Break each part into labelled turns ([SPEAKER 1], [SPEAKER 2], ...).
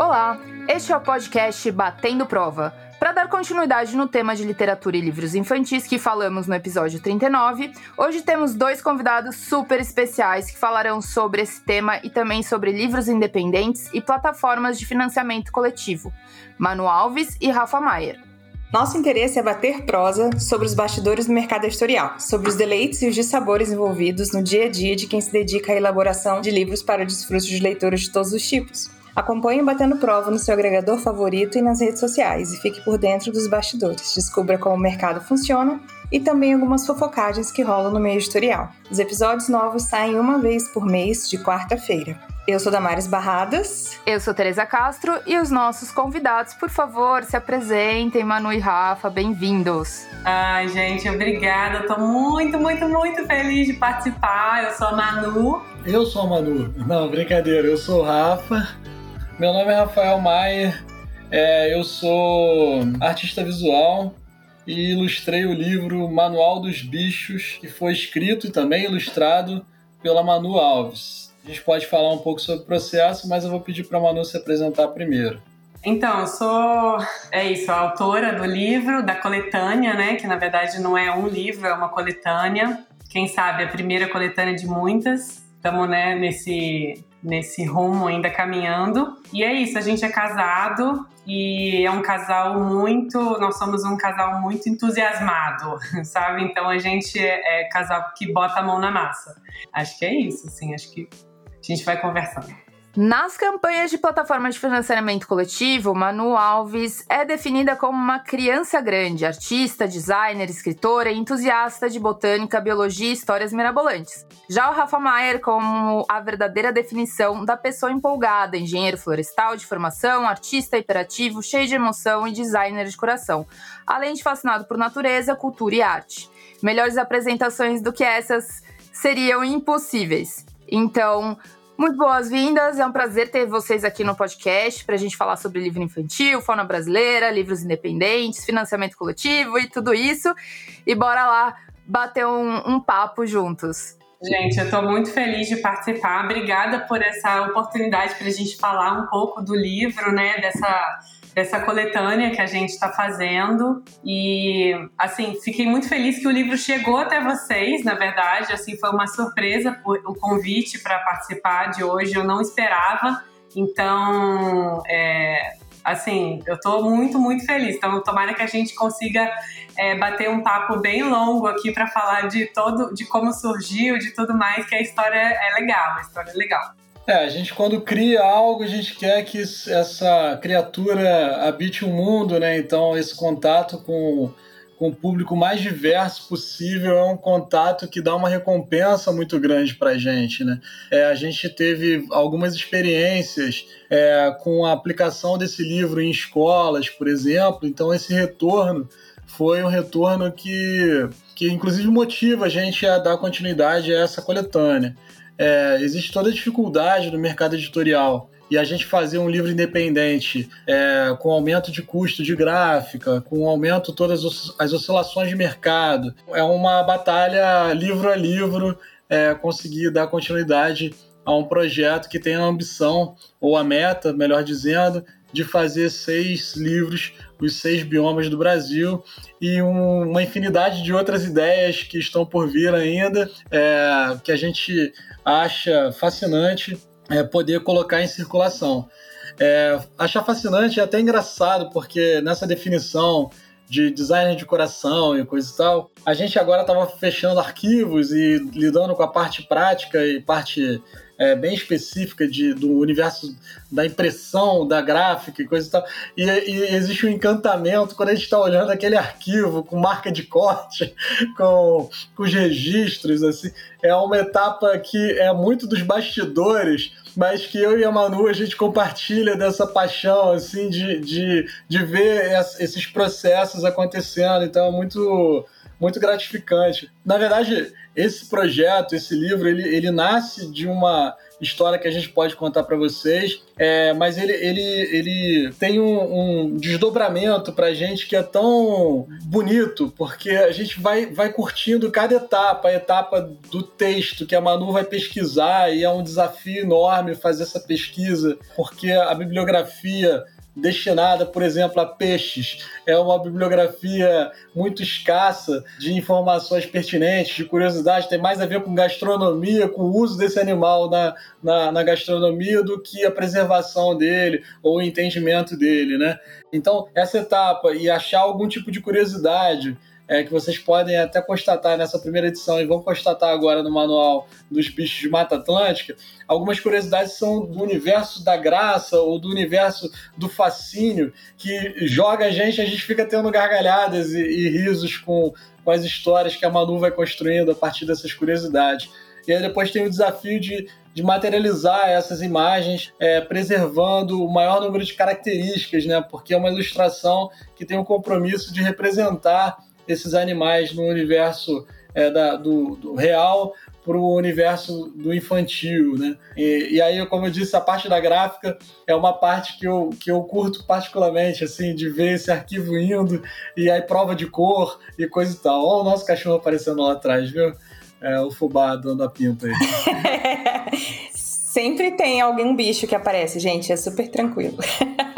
[SPEAKER 1] Olá, este é o podcast Batendo Prova. Para dar continuidade no tema de literatura e livros infantis que falamos no episódio 39, hoje temos dois convidados super especiais que falarão sobre esse tema e também sobre livros independentes e plataformas de financiamento coletivo, Manu Alves e Rafa Maier.
[SPEAKER 2] Nosso interesse é bater prosa sobre os bastidores do mercado editorial, sobre os deleites e os dissabores envolvidos no dia a dia de quem se dedica à elaboração de livros para o desfruto de leitores de todos os tipos. Acompanhe Batendo Prova no seu agregador favorito e nas redes sociais e fique por dentro dos bastidores. Descubra como o mercado funciona e também algumas fofocagens que rolam no meio editorial. Os episódios novos saem uma vez por mês, de quarta-feira. Eu sou Damares Barradas.
[SPEAKER 1] Eu sou Teresa Castro e os nossos convidados, por favor, se apresentem, Manu e Rafa, bem-vindos.
[SPEAKER 3] Ai, gente, obrigada. Tô muito, muito, muito feliz de participar. Eu sou a Manu.
[SPEAKER 4] Eu sou a Manu. Não, brincadeira, eu sou o Rafa. Meu nome é Rafael Maier, é, eu sou artista visual e ilustrei o livro Manual dos Bichos, que foi escrito e também ilustrado pela Manu Alves. A gente pode falar um pouco sobre o processo, mas eu vou pedir para a Manu se apresentar primeiro.
[SPEAKER 3] Então, eu sou, é isso, a autora do livro, da coletânea, né? Que na verdade não é um livro, é uma coletânea. Quem sabe a primeira coletânea de muitas. Estamos né, nesse nesse rumo ainda caminhando. E é isso, a gente é casado e é um casal muito, nós somos um casal muito entusiasmado, sabe? Então a gente é, é casal que bota a mão na massa. Acho que é isso, assim, acho que a gente vai conversando.
[SPEAKER 1] Nas campanhas de plataformas de financiamento coletivo, Manu Alves é definida como uma criança grande, artista, designer, escritora e entusiasta de botânica, biologia e histórias mirabolantes. Já o Rafa Maier como a verdadeira definição da pessoa empolgada, engenheiro florestal de formação, artista hiperativo, cheio de emoção e designer de coração, além de fascinado por natureza, cultura e arte. Melhores apresentações do que essas seriam impossíveis. Então, muito boas-vindas, é um prazer ter vocês aqui no podcast para a gente falar sobre livro infantil, fauna brasileira, livros independentes, financiamento coletivo e tudo isso. E bora lá bater um, um papo juntos.
[SPEAKER 3] Gente, eu estou muito feliz de participar. Obrigada por essa oportunidade para a gente falar um pouco do livro, né? Dessa dessa coletânea que a gente está fazendo. E, assim, fiquei muito feliz que o livro chegou até vocês, na verdade. Assim, foi uma surpresa o convite para participar de hoje, eu não esperava. Então, é, assim, eu estou muito, muito feliz. Então, tomara que a gente consiga é, bater um papo bem longo aqui para falar de todo, de como surgiu, de tudo mais, que a história é legal, a história é legal.
[SPEAKER 4] É, a gente quando cria algo, a gente quer que essa criatura habite o mundo, né? Então esse contato com, com o público mais diverso possível é um contato que dá uma recompensa muito grande para a gente, né? É, a gente teve algumas experiências é, com a aplicação desse livro em escolas, por exemplo. Então esse retorno foi um retorno que, que inclusive motiva a gente a dar continuidade a essa coletânea é, existe toda a dificuldade no mercado editorial e a gente fazer um livro independente é, com aumento de custo de gráfica, com aumento todas as oscilações de mercado, é uma batalha livro a livro é, conseguir dar continuidade a um projeto que tem a ambição, ou a meta, melhor dizendo, de fazer seis livros, os seis biomas do Brasil, e um, uma infinidade de outras ideias que estão por vir ainda, é, que a gente acha fascinante é, poder colocar em circulação. É, achar fascinante e até engraçado, porque nessa definição de design de coração e coisa e tal, a gente agora estava fechando arquivos e lidando com a parte prática e parte é, bem específica de, do universo da impressão, da gráfica e coisa e tal. E, e existe um encantamento quando a gente está olhando aquele arquivo com marca de corte, com, com os registros, assim. É uma etapa que é muito dos bastidores, mas que eu e a Manu a gente compartilha dessa paixão, assim, de, de, de ver esses processos acontecendo. Então é muito muito gratificante. Na verdade, esse projeto, esse livro, ele, ele nasce de uma história que a gente pode contar para vocês, é, mas ele, ele, ele tem um, um desdobramento para a gente que é tão bonito, porque a gente vai, vai curtindo cada etapa, a etapa do texto que a Manu vai pesquisar, e é um desafio enorme fazer essa pesquisa, porque a bibliografia destinada, por exemplo, a peixes. É uma bibliografia muito escassa de informações pertinentes, de curiosidades, tem mais a ver com gastronomia, com o uso desse animal na, na, na gastronomia do que a preservação dele ou o entendimento dele, né? Então, essa etapa e achar algum tipo de curiosidade é, que vocês podem até constatar nessa primeira edição e vão constatar agora no manual dos bichos de Mata Atlântica, algumas curiosidades são do universo da graça ou do universo do fascínio que joga a gente, a gente fica tendo gargalhadas e, e risos com, com as histórias que a Manu vai construindo a partir dessas curiosidades. E aí depois tem o desafio de, de materializar essas imagens, é, preservando o maior número de características, né? Porque é uma ilustração que tem o compromisso de representar esses animais no universo é, da, do, do, real para o universo do infantil, né? E, e, aí, como eu disse, a parte da gráfica é uma parte que eu, que eu curto particularmente, assim, de ver esse arquivo indo e aí prova de cor e coisa e tal. Olha o nosso cachorro aparecendo lá atrás, viu? É, o fubá dando a pinta aí.
[SPEAKER 2] Sempre tem algum bicho que aparece, gente, é super tranquilo.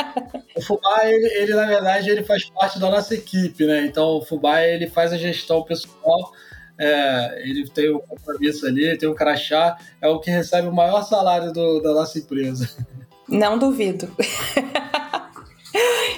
[SPEAKER 4] O Fubá, ele, ele, na verdade, ele faz parte da nossa equipe, né? Então, o Fubá, ele faz a gestão pessoal, é, ele tem o compromisso ali, tem o crachá, é o que recebe o maior salário do, da nossa empresa.
[SPEAKER 2] Não duvido.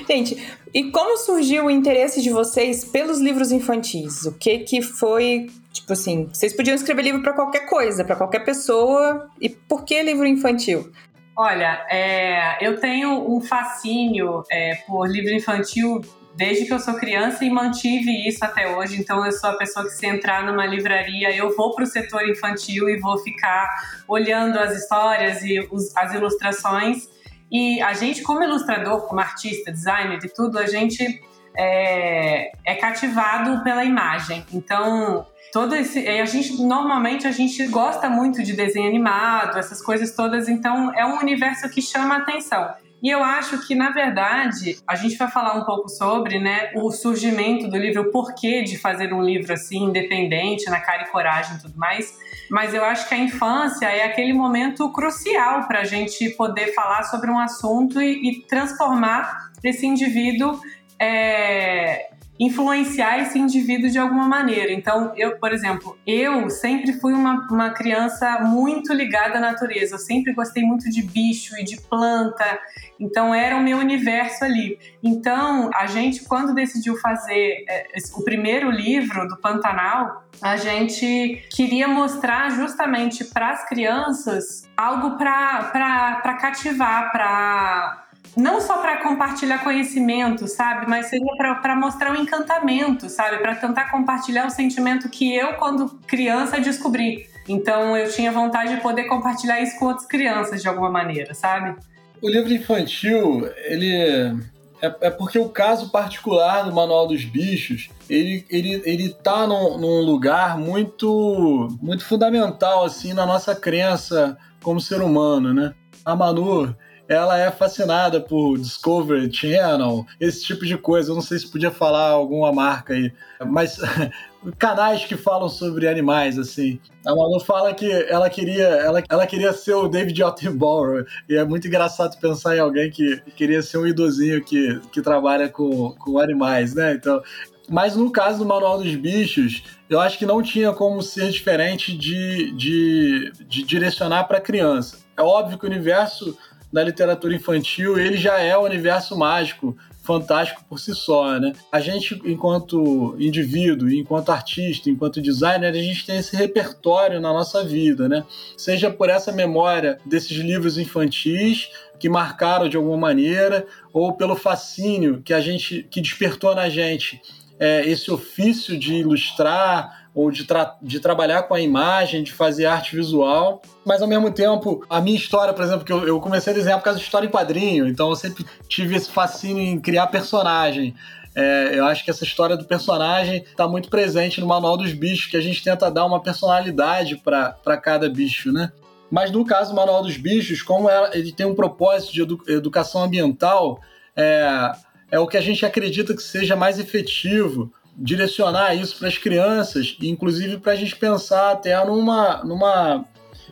[SPEAKER 2] Gente, e como surgiu o interesse de vocês pelos livros infantis? O que que foi, tipo assim, vocês podiam escrever livro para qualquer coisa, para qualquer pessoa, e por que livro infantil?
[SPEAKER 3] Olha, é, eu tenho um fascínio é, por livro infantil desde que eu sou criança e mantive isso até hoje. Então, eu sou a pessoa que, se entrar numa livraria, eu vou para o setor infantil e vou ficar olhando as histórias e os, as ilustrações. E a gente, como ilustrador, como artista, designer e tudo, a gente é, é cativado pela imagem. Então, todo esse a gente normalmente a gente gosta muito de desenho animado essas coisas todas então é um universo que chama a atenção. E eu acho que na verdade a gente vai falar um pouco sobre né o surgimento do livro o porquê de fazer um livro assim independente na cara e coragem e tudo mais mas eu acho que a infância é aquele momento crucial para a gente poder falar sobre um assunto e, e transformar esse indivíduo é, influenciar esse indivíduo de alguma maneira. Então, eu, por exemplo, eu sempre fui uma, uma criança muito ligada à natureza. Eu sempre gostei muito de bicho e de planta. Então, era o meu universo ali. Então, a gente, quando decidiu fazer é, o primeiro livro do Pantanal, a gente queria mostrar justamente para as crianças algo para cativar, para não só para compartilhar conhecimento, sabe? Mas seria para mostrar o um encantamento, sabe? Para tentar compartilhar o sentimento que eu, quando criança, descobri. Então eu tinha vontade de poder compartilhar isso com outras crianças de alguma maneira, sabe?
[SPEAKER 4] O livro infantil, ele é, é, porque o caso particular do Manual dos Bichos, ele, ele, ele tá num, num, lugar muito, muito fundamental, assim, na nossa crença como ser humano, né? A Manu, ela é fascinada por Discovery Channel, esse tipo de coisa. Eu não sei se podia falar alguma marca aí, mas canais que falam sobre animais, assim. A Manu fala que ela queria, ela, ela queria ser o David Attenborough, e é muito engraçado pensar em alguém que queria ser um idosinho que, que trabalha com, com animais, né? Então, mas no caso do Manual dos Bichos, eu acho que não tinha como ser diferente de, de, de direcionar para criança. É óbvio que o universo da literatura infantil, ele já é um universo mágico, fantástico por si só, né? A gente, enquanto indivíduo, enquanto artista, enquanto designer, a gente tem esse repertório na nossa vida, né? Seja por essa memória desses livros infantis que marcaram de alguma maneira, ou pelo fascínio que a gente que despertou na gente é, esse ofício de ilustrar ou de, tra de trabalhar com a imagem, de fazer arte visual. Mas ao mesmo tempo, a minha história, por exemplo, que eu, eu comecei a desenhar por causa de história em quadrinho, então eu sempre tive esse fascínio em criar personagem. É, eu acho que essa história do personagem está muito presente no Manual dos Bichos, que a gente tenta dar uma personalidade para cada bicho, né? Mas no caso do Manual dos Bichos, como ele tem um propósito de edu educação ambiental, é, é o que a gente acredita que seja mais efetivo direcionar isso para as crianças, inclusive para a gente pensar até numa, numa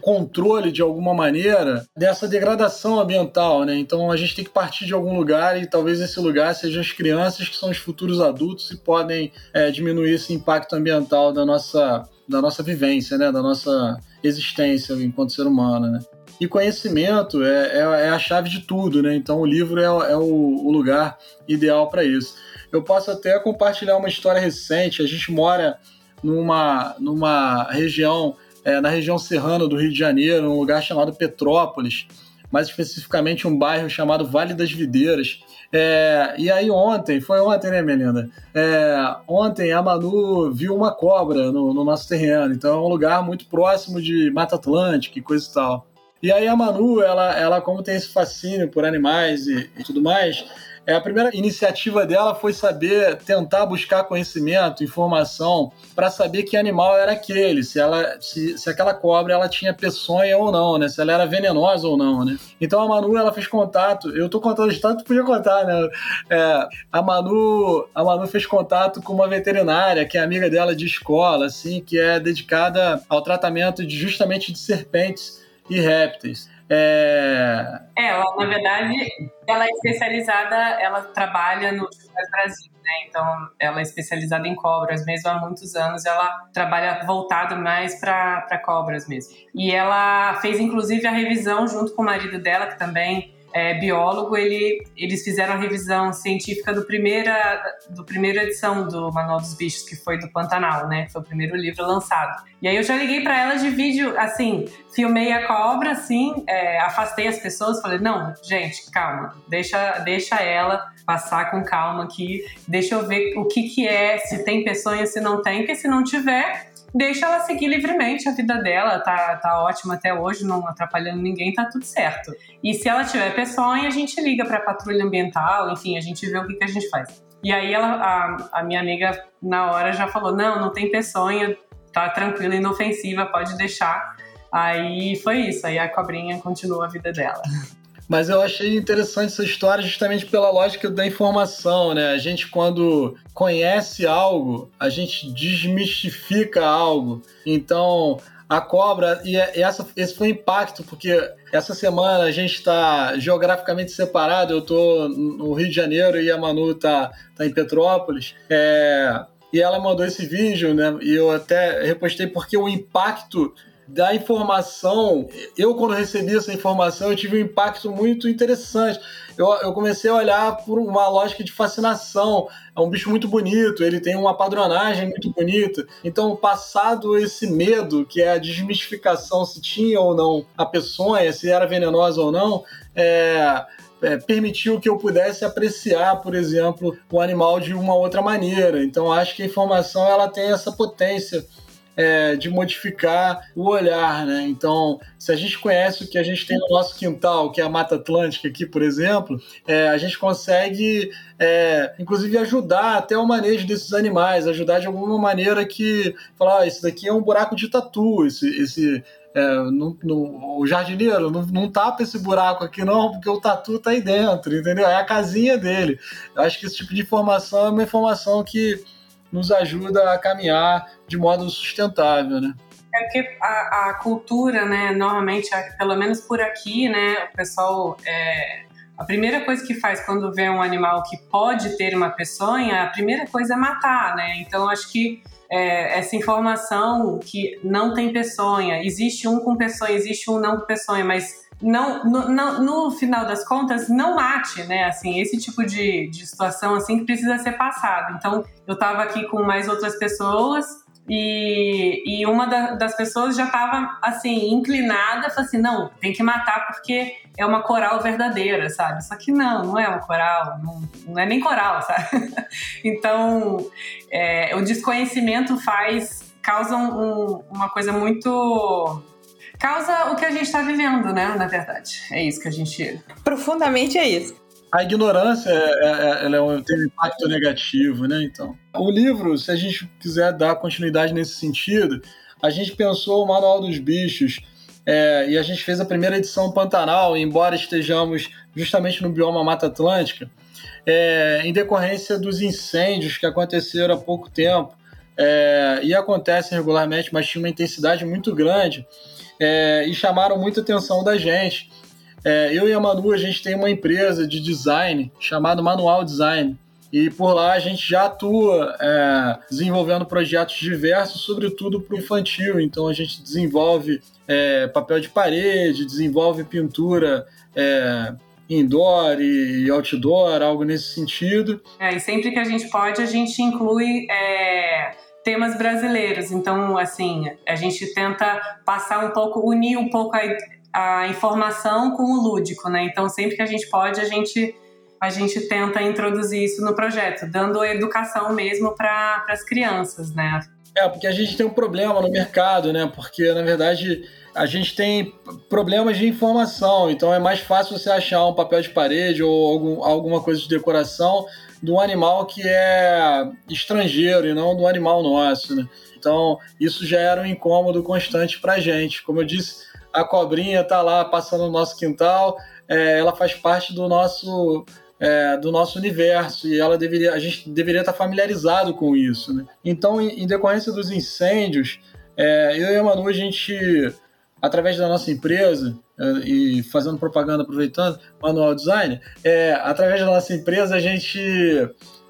[SPEAKER 4] controle de alguma maneira dessa degradação ambiental, né? Então a gente tem que partir de algum lugar e talvez esse lugar sejam as crianças que são os futuros adultos e podem é, diminuir esse impacto ambiental da nossa, da nossa vivência, né? Da nossa existência enquanto ser humano, né? E conhecimento é, é, é a chave de tudo, né? Então o livro é, é o, o lugar ideal para isso. Eu posso até compartilhar uma história recente. A gente mora numa, numa região é, na região serrana do Rio de Janeiro, um lugar chamado Petrópolis, mais especificamente um bairro chamado Vale das Videiras. É, e aí ontem, foi ontem, né, Melinda? É, ontem a Manu viu uma cobra no, no, nosso terreno, então é um lugar muito próximo de Mata Atlântica e coisa e tal. E aí a Manu, ela, ela como tem esse fascínio por animais e, e tudo mais, é, a primeira iniciativa dela foi saber, tentar buscar conhecimento, informação, para saber que animal era aquele, se, ela, se, se aquela cobra ela tinha peçonha ou não, né? Se ela era venenosa ou não, né? Então a Manu ela fez contato. Eu tô contando de tanto podia contar, né? É, a Manu a Manu fez contato com uma veterinária que é amiga dela de escola, assim, que é dedicada ao tratamento de justamente de serpentes e répteis.
[SPEAKER 3] É... é... ela, na verdade, ela é especializada, ela trabalha no Brasil, né? Então, ela é especializada em cobras mesmo há muitos anos. Ela trabalha voltado mais para cobras mesmo. E ela fez, inclusive, a revisão junto com o marido dela, que também é, biólogo, ele, eles fizeram a revisão científica do primeira, do primeira edição do Manual dos Bichos, que foi do Pantanal, né? Foi o primeiro livro lançado. E aí eu já liguei para ela de vídeo, assim, filmei a cobra, assim, é, afastei as pessoas, falei, não, gente, calma, deixa, deixa ela passar com calma aqui, deixa eu ver o que que é, se tem peçonha, se não tem, porque se não tiver, deixa ela seguir livremente a vida dela, tá, tá ótima até hoje, não atrapalhando ninguém, tá tudo certo. E se ela tiver peçonha, a gente liga para a patrulha ambiental, enfim, a gente vê o que, que a gente faz. E aí ela, a, a minha amiga na hora já falou: não, não tem peçonha, tá tranquila, inofensiva, pode deixar. Aí foi isso, aí a cobrinha continuou a vida dela.
[SPEAKER 4] Mas eu achei interessante essa história justamente pela lógica da informação, né? A gente, quando conhece algo, a gente desmistifica algo. Então, a cobra, e é, essa, esse foi o impacto, porque essa semana a gente está geograficamente separado, eu estou no Rio de Janeiro e a Manu está tá em Petrópolis. É, e ela mandou esse vídeo, né? E eu até repostei porque o impacto da informação, eu quando recebi essa informação, eu tive um impacto muito interessante. Eu, eu comecei a olhar por uma lógica de fascinação. É um bicho muito bonito, ele tem uma padronagem muito bonita. Então, passado esse medo, que é a desmistificação se tinha ou não a peçonha, se era venenosa ou não, é, é, permitiu que eu pudesse apreciar, por exemplo, o animal de uma outra maneira. Então, acho que a informação ela tem essa potência é, de modificar o olhar, né? Então, se a gente conhece o que a gente tem no nosso quintal, que é a Mata Atlântica aqui, por exemplo, é, a gente consegue, é, inclusive, ajudar até o manejo desses animais, ajudar de alguma maneira que, falar, ah, esse daqui é um buraco de tatu, esse, esse é, no, no, o jardineiro não, não tapa esse buraco aqui não, porque o tatu tá aí dentro, entendeu? É a casinha dele. Eu acho que esse tipo de informação é uma informação que nos ajuda a caminhar de modo sustentável, né?
[SPEAKER 3] É porque a, a cultura, né, normalmente, pelo menos por aqui, né, o pessoal é, a primeira coisa que faz quando vê um animal que pode ter uma peçonha, a primeira coisa é matar, né? Então acho que é, essa informação que não tem peçonha, existe um com peçonha, existe um não com peçonha, mas não, no, no, final das contas, não mate, né? Assim, esse tipo de, de situação assim que precisa ser passado. Então, eu estava aqui com mais outras pessoas e, e uma da, das pessoas já estava assim inclinada, falou assim, não, tem que matar porque é uma coral verdadeira, sabe? Só que não, não é uma coral, não, não é nem coral, sabe? então, é, o desconhecimento faz causa um, uma coisa muito causa o que a gente está vivendo, né? Na verdade. É isso que a gente.
[SPEAKER 2] Profundamente é isso.
[SPEAKER 4] a ignorância é, é, ela é tem um impacto negativo, né? Então, o livro, se a gente quiser dar continuidade nesse sentido, a gente pensou o Manual dos Bichos é, e a gente fez a primeira edição Pantanal, embora estejamos justamente no bioma Mata Atlântica, é, em decorrência dos incêndios que aconteceram há pouco tempo é, e acontecem regularmente, mas tinha uma intensidade muito grande é, e chamaram muita atenção da gente. É, eu e a Manu, a gente tem uma empresa de design chamada Manual Design. E por lá a gente já atua é, desenvolvendo projetos diversos, sobretudo para o infantil. Então a gente desenvolve é, papel de parede, desenvolve pintura é, indoor e outdoor, algo nesse sentido.
[SPEAKER 3] É, e sempre que a gente pode, a gente inclui é, temas brasileiros. Então, assim, a gente tenta passar um pouco, unir um pouco a a informação com o lúdico, né? Então, sempre que a gente pode, a gente a gente tenta introduzir isso no projeto, dando educação mesmo para as crianças, né?
[SPEAKER 4] É, porque a gente tem um problema no mercado, né? Porque, na verdade, a gente tem problemas de informação, então é mais fácil você achar um papel de parede ou algum, alguma coisa de decoração de um animal que é estrangeiro e não do animal nosso, né? Então, isso já era um incômodo constante para gente. Como eu disse, a cobrinha tá lá passando no nosso quintal, é, ela faz parte do nosso é, do nosso universo e ela deveria a gente deveria estar familiarizado com isso, né? Então, em, em decorrência dos incêndios, é, eu e a Manu a gente através da nossa empresa e fazendo propaganda aproveitando manual design, é, através da nossa empresa a gente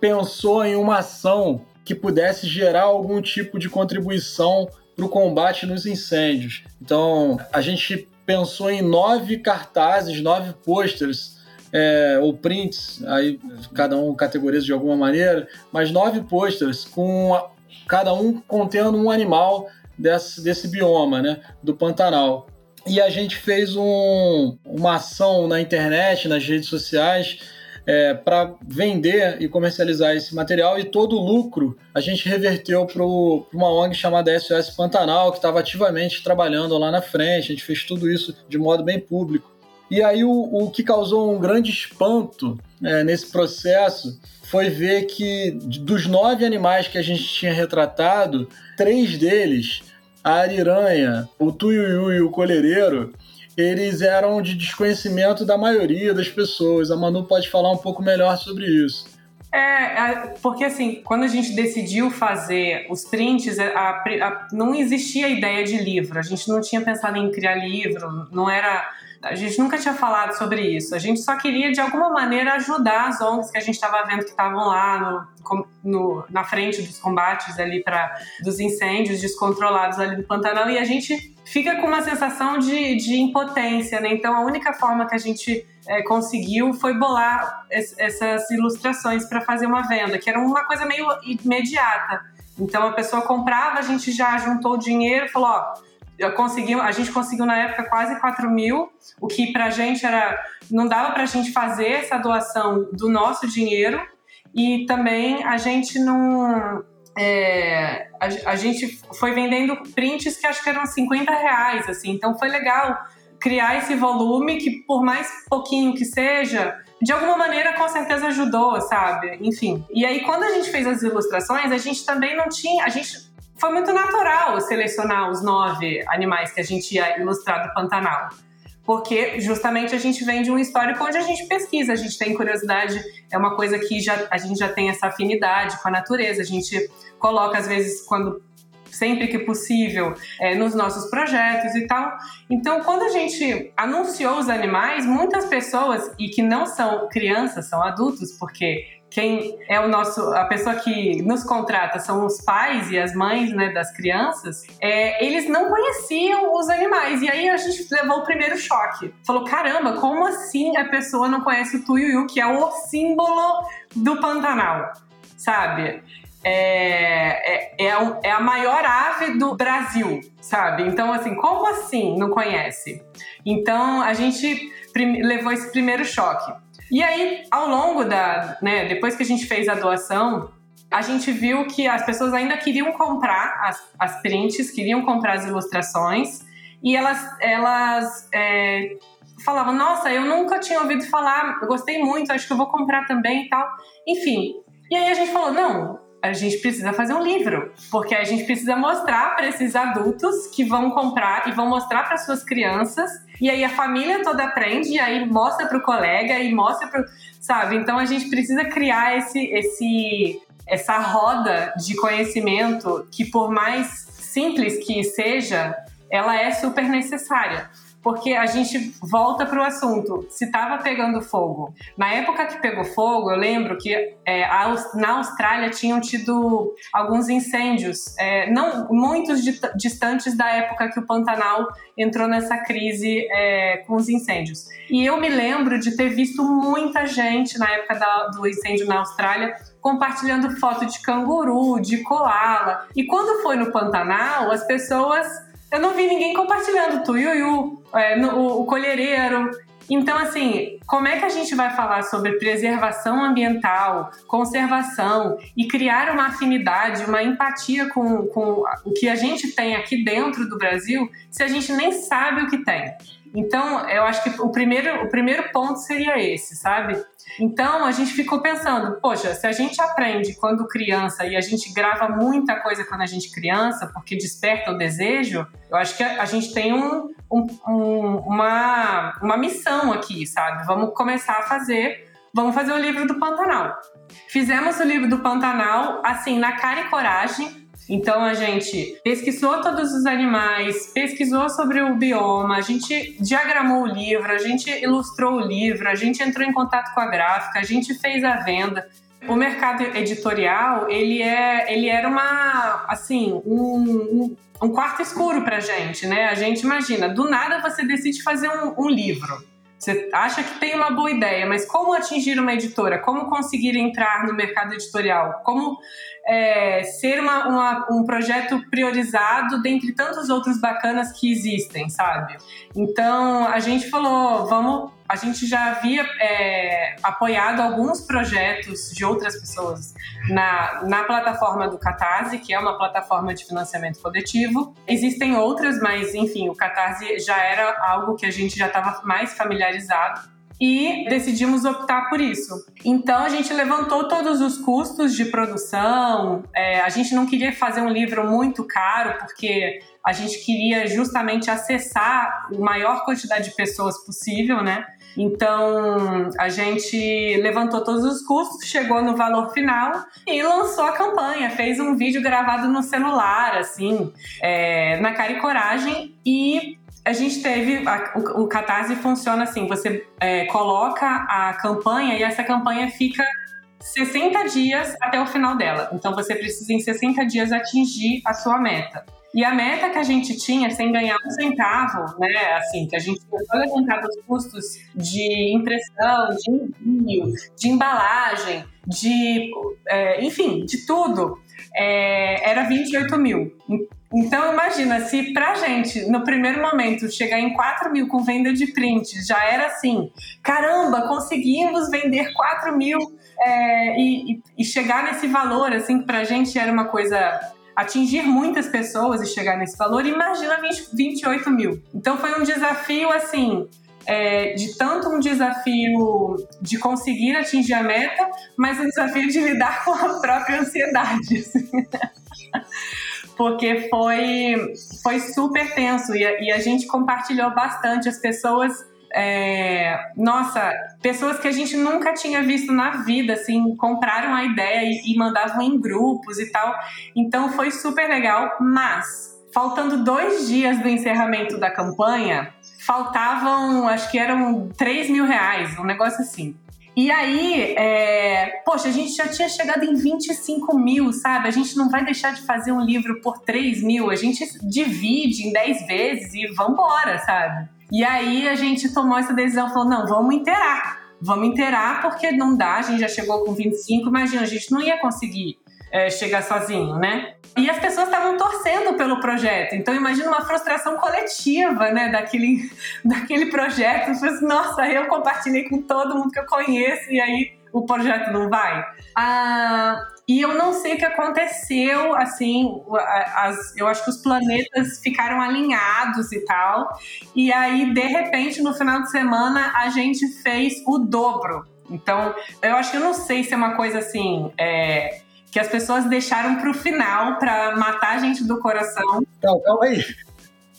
[SPEAKER 4] pensou em uma ação que pudesse gerar algum tipo de contribuição para o combate nos incêndios. Então, a gente pensou em nove cartazes, nove posters, é, ou prints, aí cada um categoriza de alguma maneira, mas nove posters com cada um contendo um animal desse, desse bioma, né, do Pantanal. E a gente fez um, uma ação na internet, nas redes sociais, é, para vender e comercializar esse material e todo o lucro a gente reverteu para uma ONG chamada SOS Pantanal, que estava ativamente trabalhando lá na frente. A gente fez tudo isso de modo bem público. E aí o, o que causou um grande espanto é, nesse processo foi ver que dos nove animais que a gente tinha retratado, três deles, a ariranha, o tuiuiu e o colhereiro, eles eram de desconhecimento da maioria das pessoas. A Manu pode falar um pouco melhor sobre isso.
[SPEAKER 3] É, porque assim, quando a gente decidiu fazer os prints, a, a, não existia a ideia de livro. A gente não tinha pensado em criar livro, não era. A gente nunca tinha falado sobre isso. A gente só queria, de alguma maneira, ajudar as ONGs que a gente estava vendo que estavam lá no, no, na frente dos combates ali para dos incêndios descontrolados ali do Pantanal. E a gente fica com uma sensação de, de impotência, né? Então a única forma que a gente é, conseguiu foi bolar es, essas ilustrações para fazer uma venda, que era uma coisa meio imediata. Então a pessoa comprava, a gente já juntou o dinheiro, falou, ó, consegui, a gente conseguiu na época quase 4 mil, o que pra gente era, não dava pra gente fazer essa doação do nosso dinheiro e também a gente não, é, a, a, gente foi vendendo prints que acho que eram 50 reais, assim, então foi legal criar esse volume que, por mais pouquinho que seja, de alguma maneira com certeza ajudou, sabe? Enfim. E aí, quando a gente fez as ilustrações, a gente também não tinha. A gente. Foi muito natural selecionar os nove animais que a gente ia ilustrar do Pantanal. Porque justamente a gente vem de um histórico onde a gente pesquisa, a gente tem curiosidade, é uma coisa que já, a gente já tem essa afinidade com a natureza, a gente coloca às vezes quando sempre que possível é, nos nossos projetos e tal. Então, quando a gente anunciou os animais, muitas pessoas e que não são crianças, são adultos, porque quem é o nosso a pessoa que nos contrata são os pais e as mães né, das crianças é, eles não conheciam os animais e aí a gente levou o primeiro choque falou caramba como assim a pessoa não conhece o tuiuiu que é o símbolo do Pantanal sabe é, é, é, a, é a maior ave do Brasil, sabe? Então, assim, como assim não conhece? Então, a gente levou esse primeiro choque. E aí, ao longo da, né, depois que a gente fez a doação, a gente viu que as pessoas ainda queriam comprar as, as prints, queriam comprar as ilustrações, e elas, elas é, falavam, nossa, eu nunca tinha ouvido falar, gostei muito, acho que eu vou comprar também e tal. Enfim. E aí a gente falou, não, a gente precisa fazer um livro, porque a gente precisa mostrar para esses adultos que vão comprar e vão mostrar para suas crianças, e aí a família toda aprende, e aí mostra para o colega e mostra para, sabe? Então a gente precisa criar esse esse essa roda de conhecimento que por mais simples que seja, ela é super necessária porque a gente volta para o assunto. Se estava pegando fogo. Na época que pegou fogo, eu lembro que é, na Austrália tinham tido alguns incêndios, é, não muitos distantes da época que o Pantanal entrou nessa crise é, com os incêndios. E eu me lembro de ter visto muita gente na época da, do incêndio na Austrália compartilhando foto de canguru, de koala. E quando foi no Pantanal, as pessoas eu não vi ninguém compartilhando tuiuiu, é, no, o, o colhereiro. Então, assim, como é que a gente vai falar sobre preservação ambiental, conservação e criar uma afinidade, uma empatia com, com o que a gente tem aqui dentro do Brasil, se a gente nem sabe o que tem? Então, eu acho que o primeiro, o primeiro ponto seria esse, sabe? Então, a gente ficou pensando, poxa, se a gente aprende quando criança e a gente grava muita coisa quando a gente criança, porque desperta o desejo, eu acho que a, gente tem um, um, um, uma, uma missão aqui, sabe? Vamos começar a fazer, vamos fazer o livro do Pantanal. Fizemos o livro do Pantanal, assim, na cara e coragem, então a gente pesquisou todos os animais, pesquisou sobre o bioma, a gente diagramou o livro, a gente ilustrou o livro, a gente entrou em contato com a gráfica, a gente fez a venda. O mercado editorial, ele é, ele era uma, assim, um, um quarto escuro pra gente, né? A gente imagina, do nada você decide fazer um, um livro. Você acha que tem uma boa ideia, mas como atingir uma editora? Como conseguir entrar no mercado editorial? Como é, ser uma, uma, um projeto priorizado dentre tantos outros bacanas que existem, sabe? Então a gente falou, vamos. A gente já havia é, apoiado alguns projetos de outras pessoas na, na plataforma do Catarse, que é uma plataforma de financiamento coletivo. Existem outras, mas enfim, o Catarse já era algo que a gente já estava mais familiarizado e decidimos optar por isso. Então a gente levantou todos os custos de produção. É, a gente não queria fazer um livro muito caro porque a gente queria justamente acessar a maior quantidade de pessoas possível, né? Então a gente levantou todos os custos, chegou no valor final e lançou a campanha. Fez um vídeo gravado no celular, assim, é, na cara e coragem e a gente teve. A, o, o Catarse funciona assim: você é, coloca a campanha e essa campanha fica 60 dias até o final dela. Então você precisa, em 60 dias, atingir a sua meta. E a meta que a gente tinha, sem ganhar um centavo, né? Assim, que a gente tinha levantado os custos de impressão, de envio, de embalagem, de. É, enfim, de tudo, é, era 28 mil. Então, imagina, se pra gente, no primeiro momento, chegar em 4 mil com venda de print, já era assim: caramba, conseguimos vender 4 mil é, e, e, chegar nesse valor, assim, que pra gente era uma coisa. Atingir muitas pessoas e chegar nesse valor, imagina 20, 28 mil. Então, foi um desafio, assim, é, de tanto um desafio de conseguir atingir a meta, mas um desafio de lidar com a própria ansiedade. Assim porque foi, foi super tenso e a, e a gente compartilhou bastante. As pessoas é, nossa, pessoas que a gente nunca tinha visto na vida, assim, compraram a ideia e, e, mandavam em grupos e tal. Então foi super legal, mas faltando dois dias do encerramento da campanha, faltavam, acho que eram 3 mil reais, um negócio assim. E aí, é, poxa, a gente já tinha chegado em 25 mil, sabe? A gente não vai deixar de fazer um livro por 3 mil, a gente divide em 10 vezes e vambora, sabe? E aí a gente tomou essa decisão, falou, não, vamos inteirar. Vamos inteirar porque não dá, a gente já chegou com 25, imagina, a gente não ia conseguir é, chegar sozinho, né? E as pessoas estavam torcendo pelo projeto. Então, imagina uma frustração coletiva, né, daquele, daquele projeto. Assim, Nossa, eu compartilhei com todo mundo que eu conheço e aí o projeto não vai? Ah, e eu não sei o que aconteceu, assim, as, eu acho que os planetas ficaram alinhados e tal. E aí, de repente, no final de semana, a gente fez o dobro. Então, eu acho que eu não sei se é uma coisa assim. É, que as pessoas deixaram para o final para matar a gente do coração.
[SPEAKER 4] Não, calma aí.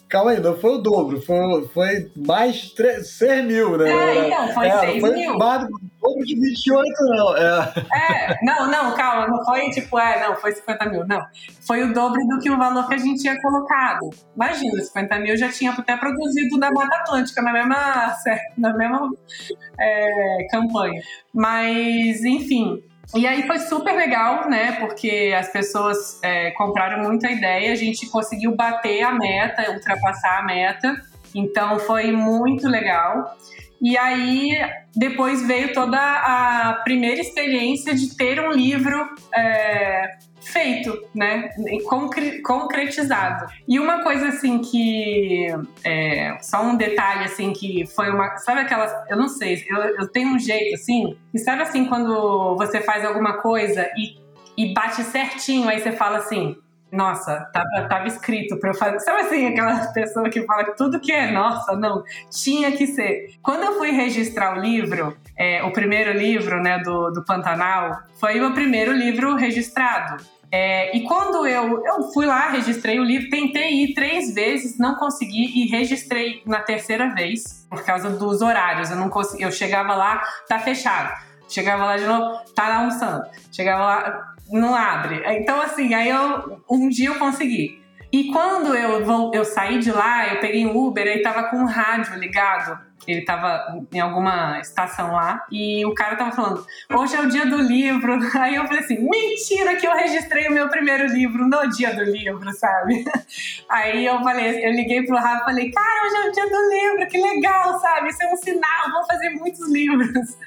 [SPEAKER 4] Calma aí, não foi o dobro, foi, foi mais 3, 6 mil, né?
[SPEAKER 3] É, então, foi é, 6 foi mil.
[SPEAKER 4] Mais dobro de 28, não. É.
[SPEAKER 3] é, não, não, calma, não foi tipo, é, não, foi 50 mil, não. Foi o dobro do que o valor que a gente tinha colocado. Imagina, 50 mil já tinha até produzido da Mata Atlântica na mesma, na mesma é, campanha. Mas, enfim, e aí foi super legal, né? Porque as pessoas é, compraram muita ideia, a gente conseguiu bater a meta, ultrapassar a meta. Então foi muito legal. E aí depois veio toda a primeira experiência de ter um livro é, feito, né? Concre concretizado. E uma coisa assim que. É, só um detalhe assim que foi uma. Sabe aquelas. Eu não sei, eu, eu tenho um jeito assim. E sabe assim quando você faz alguma coisa e, e bate certinho, aí você fala assim. Nossa, tava, tava escrito para eu fazer. Sabe assim, aquela pessoa que fala que tudo que é nossa, não, tinha que ser. Quando eu fui registrar o livro, é, o primeiro livro né, do, do Pantanal, foi o primeiro livro registrado. É, e quando eu, eu fui lá, registrei o livro, tentei ir três vezes, não consegui e registrei na terceira vez por causa dos horários. Eu não consegui, eu chegava lá, tá fechado. Chegava lá de novo, tá almoçando. Chegava lá, não abre. Então, assim, aí eu um dia eu consegui. E quando eu, vou, eu saí de lá, eu peguei um Uber, aí tava com o rádio ligado ele estava em alguma estação lá e o cara tava falando: hoje é o dia do livro. Aí eu falei assim: mentira que eu registrei o meu primeiro livro no dia do livro, sabe? Aí eu falei, eu liguei pro Rafa e falei: cara, hoje é o dia do livro, que legal, sabe? Isso é um sinal, vou fazer muitos livros.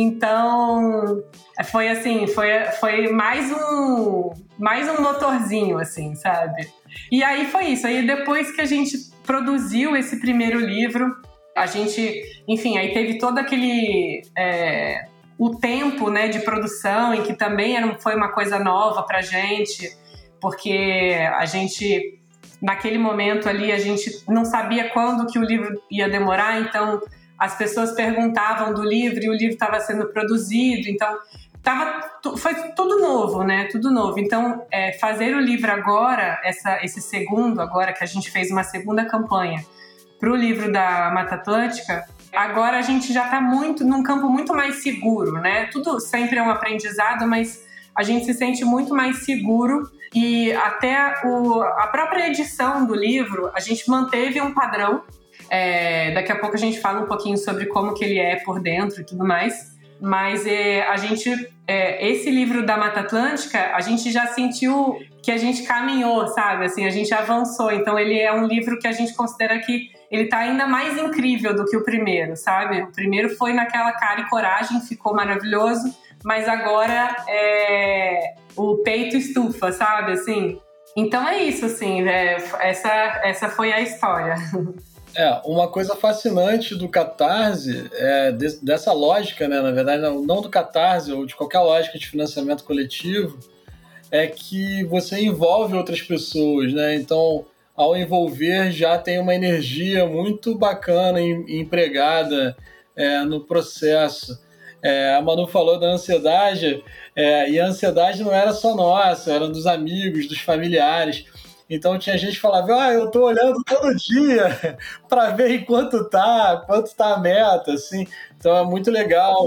[SPEAKER 3] Então, foi assim, foi, foi mais um mais um motorzinho, assim, sabe? E aí foi isso. Aí depois que a gente produziu esse primeiro livro, a gente, enfim, aí teve todo aquele. É, o tempo né, de produção, em que também era, foi uma coisa nova pra gente, porque a gente, naquele momento ali, a gente não sabia quando que o livro ia demorar, então as pessoas perguntavam do livro e o livro estava sendo produzido, então tava, foi tudo novo, né? Tudo novo. Então, é, fazer o livro agora, essa, esse segundo, agora que a gente fez uma segunda campanha, para o livro da Mata Atlântica, agora a gente já está muito num campo muito mais seguro, né? Tudo sempre é um aprendizado, mas a gente se sente muito mais seguro e até o, a própria edição do livro a gente manteve um padrão. É, daqui a pouco a gente fala um pouquinho sobre como que ele é por dentro e tudo mais. Mas é, a gente, é, esse livro da Mata Atlântica, a gente já sentiu que a gente caminhou, sabe? Assim, a gente avançou. Então ele é um livro que a gente considera que ele tá ainda mais incrível do que o primeiro, sabe? O primeiro foi naquela cara e coragem, ficou maravilhoso, mas agora é o peito estufa, sabe? Assim. Então é isso, assim, é, essa, essa foi a história.
[SPEAKER 4] É, uma coisa fascinante do Catarse, é, de, dessa lógica, né, na verdade, não, não do Catarse ou de qualquer lógica de financiamento coletivo, é que você envolve outras pessoas, né? Então, ao envolver já tem uma energia muito bacana empregada é, no processo. É, a Manu falou da ansiedade, é, e a ansiedade não era só nossa, era dos amigos, dos familiares. Então tinha gente que falava, ah, eu tô olhando todo dia para ver em quanto tá, quanto tá a meta, assim. Então é muito legal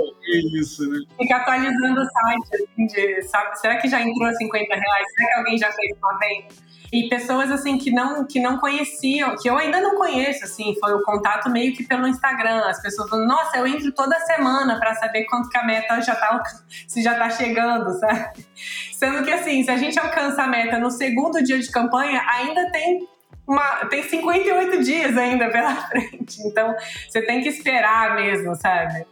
[SPEAKER 4] isso, né?
[SPEAKER 3] Fica atualizando o site, assim, de, sabe, será que já entrou 50 reais? Será que alguém já fez uma venda? E pessoas assim que não que não conheciam, que eu ainda não conheço, assim, foi o contato meio que pelo Instagram. As pessoas falam, nossa, eu entro toda semana para saber quanto que a meta já tá se já tá chegando, sabe? Sendo que assim, se a gente alcança a meta no segundo dia de campanha, ainda tem uma, tem 58 dias ainda pela frente. Então, você tem que esperar mesmo, sabe?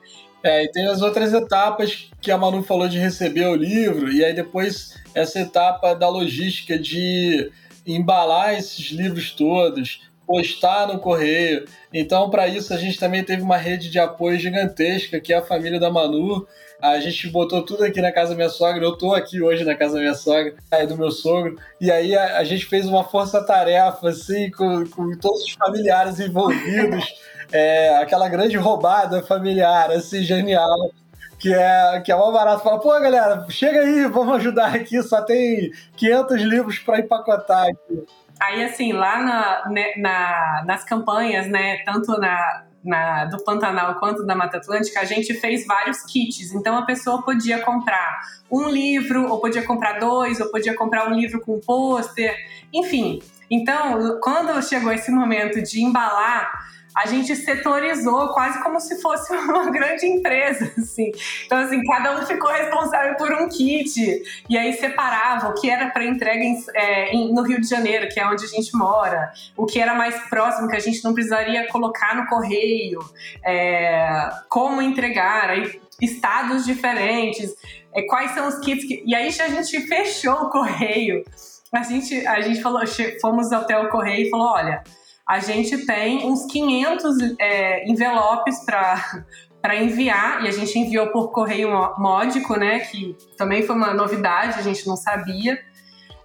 [SPEAKER 4] É, e tem as outras etapas que a Manu falou de receber o livro, e aí depois essa etapa da logística de embalar esses livros todos, postar no correio. Então, para isso, a gente também teve uma rede de apoio gigantesca, que é a família da Manu. A gente botou tudo aqui na casa da minha sogra. Eu tô aqui hoje na casa da minha sogra, é do meu sogro. E aí a, a gente fez uma força-tarefa, assim, com, com todos os familiares envolvidos. É, aquela grande roubada familiar, assim, genial que é, que é uma barata. Fala, pô, galera, chega aí, vamos ajudar aqui, só tem 500 livros para empacotar aqui.
[SPEAKER 3] Aí, assim, lá na, né, na, nas campanhas, né, tanto na, na, do Pantanal quanto da Mata Atlântica, a gente fez vários kits. Então, a pessoa podia comprar um livro, ou podia comprar dois, ou podia comprar um livro com pôster, enfim. Então, quando chegou esse momento de embalar, a gente setorizou quase como se fosse uma grande empresa, assim. Então, assim, cada um ficou responsável por um kit, e aí separava o que era para entrega em, é, em, no Rio de Janeiro, que é onde a gente mora, o que era mais próximo, que a gente não precisaria colocar no correio, é, como entregar, aí estados diferentes, é, quais são os kits que... E aí a gente fechou o correio. A gente, a gente falou, fomos até o correio e falou: olha, a gente tem uns 500 é, envelopes para para enviar, e a gente enviou por correio módico, né, que também foi uma novidade, a gente não sabia,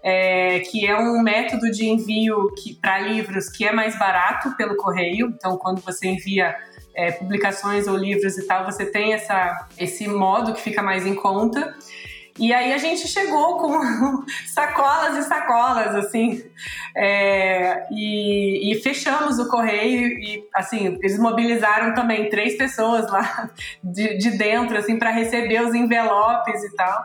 [SPEAKER 3] é, que é um método de envio para livros que é mais barato pelo correio, então quando você envia é, publicações ou livros e tal, você tem essa, esse modo que fica mais em conta. E aí a gente chegou com sacolas e sacolas, assim, é, e, e, fechamos o correio e, assim, eles mobilizaram também três pessoas lá de, de dentro, assim, para receber os envelopes e tal.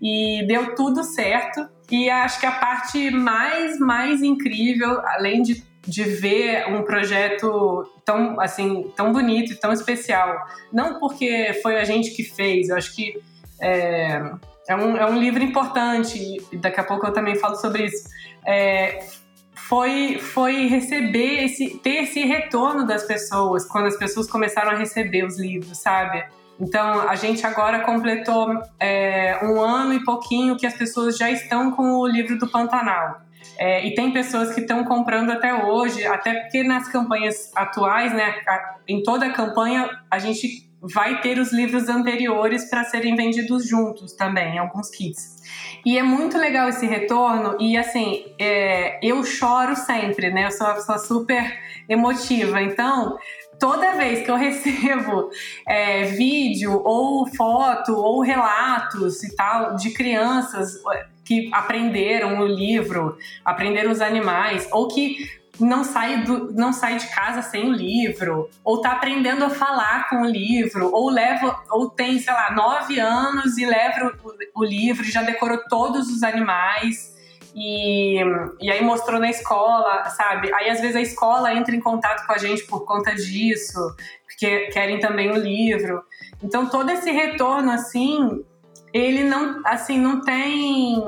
[SPEAKER 3] E deu tudo certo. E acho que a parte mais, mais incrível, além de de ver um projeto tão assim tão bonito e tão especial não porque foi a gente que fez eu acho que é, é um, é um livro importante, e daqui a pouco eu também falo sobre isso. É, foi, foi receber esse, ter esse retorno das pessoas quando as pessoas começaram a receber os livros, sabe? Então a gente agora completou é, um ano e pouquinho que as pessoas já estão com o livro do Pantanal. É, e tem pessoas que estão comprando até hoje, até porque nas campanhas atuais, né, em toda a campanha, a gente vai ter os livros anteriores para serem vendidos juntos também, alguns kits. E é muito legal esse retorno, e assim, é, eu choro sempre, né? Eu sou uma pessoa super emotiva, então toda vez que eu recebo é, vídeo ou foto ou relatos e tal de crianças que aprenderam o livro, aprenderam os animais, ou que não sai, do, não sai de casa sem o livro, ou tá aprendendo a falar com o livro, ou leva, ou tem, sei lá, nove anos e leva o, o livro, já decorou todos os animais. E, e aí mostrou na escola, sabe? Aí às vezes a escola entra em contato com a gente por conta disso, porque querem também o livro. Então todo esse retorno assim, ele não, assim, não tem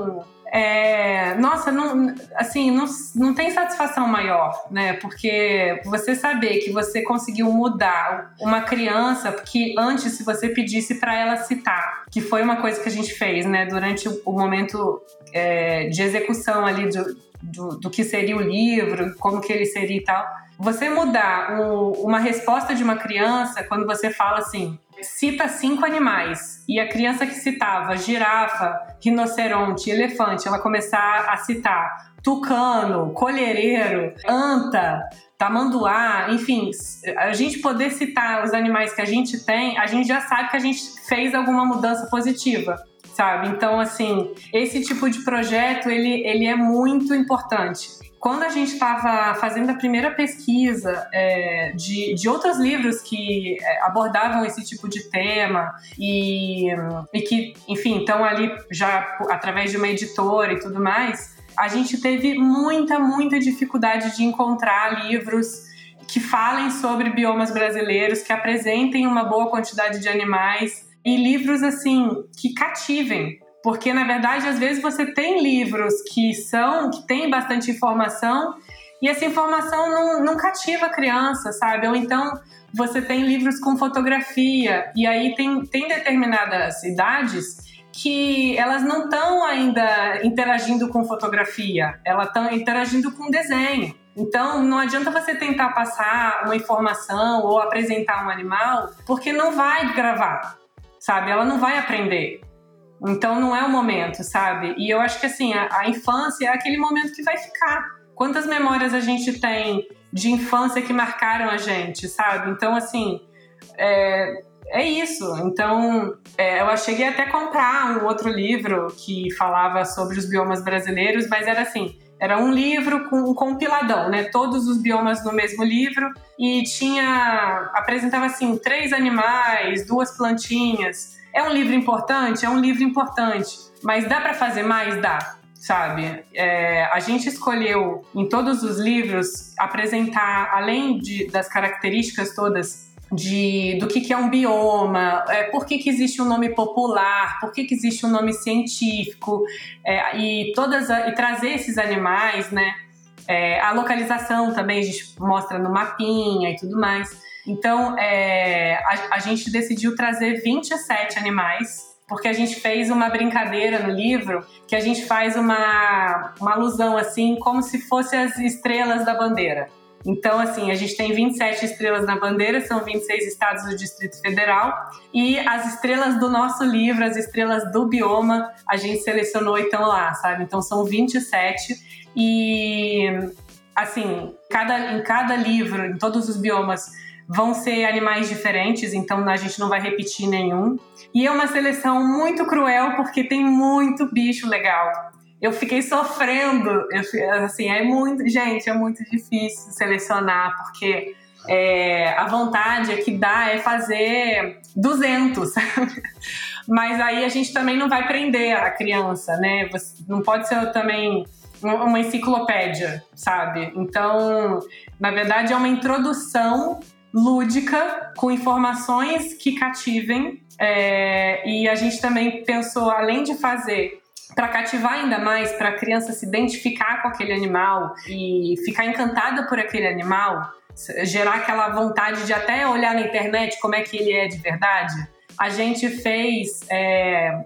[SPEAKER 3] é, nossa, não, assim, não, não tem satisfação maior, né? Porque você saber que você conseguiu mudar uma criança, porque antes, se você pedisse para ela citar, que foi uma coisa que a gente fez, né? Durante o, momento é, de execução ali do, do, do, que seria o livro, como que ele seria e tal. Você mudar o, uma resposta de uma criança quando você fala assim, cita cinco animais e a criança que citava girafa, rinoceronte, elefante, ela começar a citar tucano, colhereiro, anta, tamanduá, enfim, a gente poder citar os animais que a gente tem, a gente já sabe que a gente fez alguma mudança positiva. Sabe? Então, assim, esse tipo de projeto, ele, ele é muito importante quando a gente estava fazendo a primeira pesquisa é, de, de outros livros que é, abordavam esse tipo de tema e, e que, enfim, estão ali já através de uma editora e tudo mais, a gente teve muita, muita dificuldade de encontrar livros que falem sobre biomas brasileiros, que apresentem uma boa quantidade de animais e livros assim que cativem, porque na verdade às vezes você tem livros que são que têm bastante informação e essa informação não, não cativa a criança, sabe? Ou então você tem livros com fotografia e aí tem, tem determinadas idades que elas não estão ainda interagindo com fotografia, elas estão interagindo com desenho. Então, não adianta você tentar passar uma informação ou apresentar um animal, porque não vai gravar, sabe? Ela não vai aprender. Então, não é o momento, sabe? E eu acho que, assim, a, a infância é aquele momento que vai ficar. Quantas memórias a gente tem de infância que marcaram a gente, sabe? Então, assim, é, é isso. Então, é, eu cheguei até a comprar um outro livro que falava sobre os biomas brasileiros, mas era assim, era um livro com um compiladão, né? Todos os biomas no mesmo livro e tinha apresentava assim três animais, duas plantinhas. É um livro importante, é um livro importante, mas dá para fazer mais, dá. Sabe, é, a gente escolheu em todos os livros apresentar, além de, das características todas de, do que, que é um bioma, é, por que, que existe um nome popular, por que, que existe um nome científico, é, e, todas a, e trazer esses animais, né? É, a localização também a gente mostra no mapinha e tudo mais. Então, é, a, a gente decidiu trazer 27 animais porque a gente fez uma brincadeira no livro que a gente faz uma, uma alusão assim, como se fossem as estrelas da bandeira. Então, assim, a gente tem 27 estrelas na bandeira, são 26 estados do Distrito Federal, e as estrelas do nosso livro, as estrelas do bioma, a gente selecionou e estão lá, sabe? Então, são 27 e, assim, cada, em cada livro, em todos os biomas, vão ser animais diferentes, então a gente não vai repetir nenhum. E é uma seleção muito cruel porque tem muito bicho legal eu fiquei sofrendo. Eu, assim, é muito, gente, é muito difícil selecionar, porque é, a vontade é que dá é fazer 200, sabe? Mas aí a gente também não vai prender a criança, né? Você, não pode ser também uma enciclopédia, sabe? Então, na verdade, é uma introdução lúdica com informações que cativem. É, e a gente também pensou, além de fazer para cativar ainda mais, para a criança se identificar com aquele animal e ficar encantada por aquele animal, gerar aquela vontade de até olhar na internet como é que ele é de verdade, a gente fez é,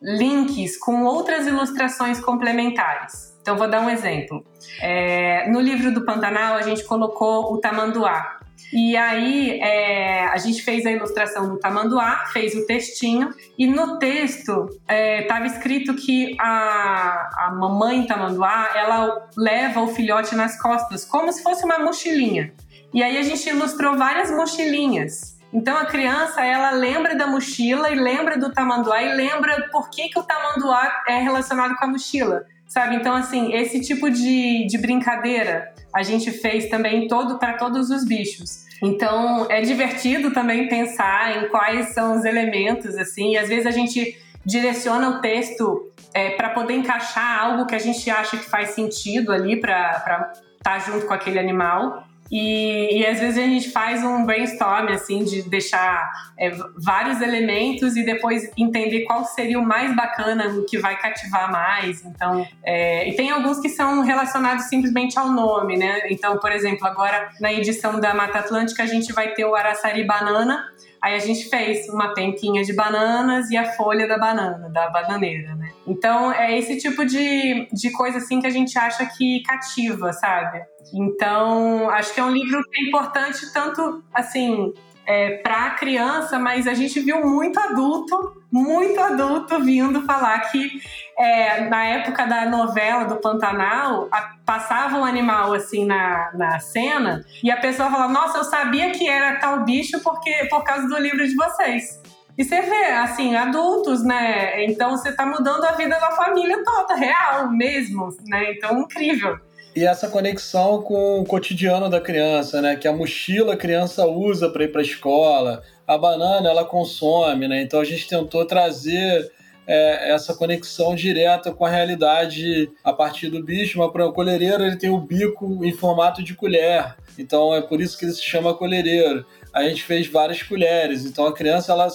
[SPEAKER 3] links com outras ilustrações complementares. Então, vou dar um exemplo. É, no livro do Pantanal, a gente colocou o tamanduá. E aí é, a gente fez a ilustração do tamanduá, fez o textinho, e no texto estava é, escrito que a, a mamãe tamanduá ela leva o filhote nas costas, como se fosse uma mochilinha. E aí a gente ilustrou várias mochilinhas. Então a criança ela lembra da mochila e lembra do tamanduá e lembra por que, que o tamanduá é relacionado com a mochila, sabe? Então assim esse tipo de, de brincadeira a gente fez também todo para todos os bichos. Então é divertido também pensar em quais são os elementos assim. E às vezes a gente direciona o texto é, para poder encaixar algo que a gente acha que faz sentido ali para estar tá junto com aquele animal. E, e, às vezes a gente faz um brainstorm, assim, de deixar é, vários elementos e depois entender qual seria o mais bacana, o que vai cativar mais. Então, é, e tem alguns que são relacionados simplesmente ao nome, né? Então, por exemplo, agora na edição da Mata Atlântica a gente vai ter o Araçari Banana, Aí a gente fez uma penquinha de bananas e a folha da banana, da bananeira, né? Então é esse tipo de, de coisa assim que a gente acha que cativa, sabe? Então acho que é um livro que é importante tanto assim é, para a criança, mas a gente viu muito adulto, muito adulto vindo falar que é, na época da novela do Pantanal, a, passava um animal assim na, na cena e a pessoa falava: Nossa, eu sabia que era tal bicho porque por causa do livro de vocês. E você vê, assim, adultos, né? Então você está mudando a vida da família toda, real mesmo, né? Então, incrível
[SPEAKER 4] e essa conexão com o cotidiano da criança, né? Que a mochila a criança usa para ir para a escola, a banana ela consome, né? Então a gente tentou trazer é, essa conexão direta com a realidade a partir do bicho. Mas para o colhereiro ele tem o bico em formato de colher, então é por isso que ele se chama colhereiro a gente fez várias colheres. Então a criança ela,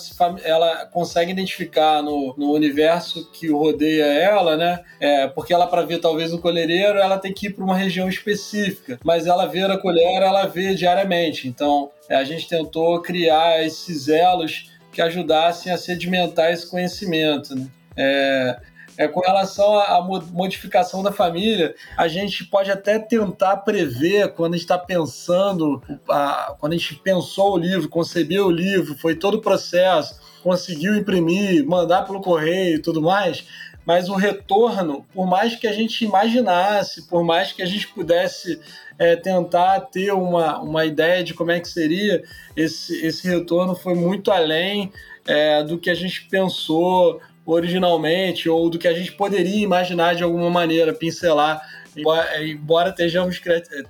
[SPEAKER 4] ela consegue identificar no, no universo que rodeia ela, né? É, porque ela, para ver talvez o colhereiro, ela tem que ir para uma região específica. Mas ela ver a colher, ela vê diariamente. Então é, a gente tentou criar esses elos que ajudassem a sedimentar esse conhecimento. Né? É, É, com relação à modificação da família, a gente pode até tentar prever quando a gente está pensando, a, quando a gente pensou o livro, concebeu o livro, foi todo o processo, conseguiu imprimir, mandar pelo correio e tudo mais, mas o retorno, por mais que a gente imaginasse, por mais que a gente pudesse é, tentar ter uma, uma ideia de como é que seria, esse, esse retorno foi muito além é, do que a gente pensou originalmente ou do que a gente poderia imaginar de alguma maneira, pincelar. Embora, tenhamos,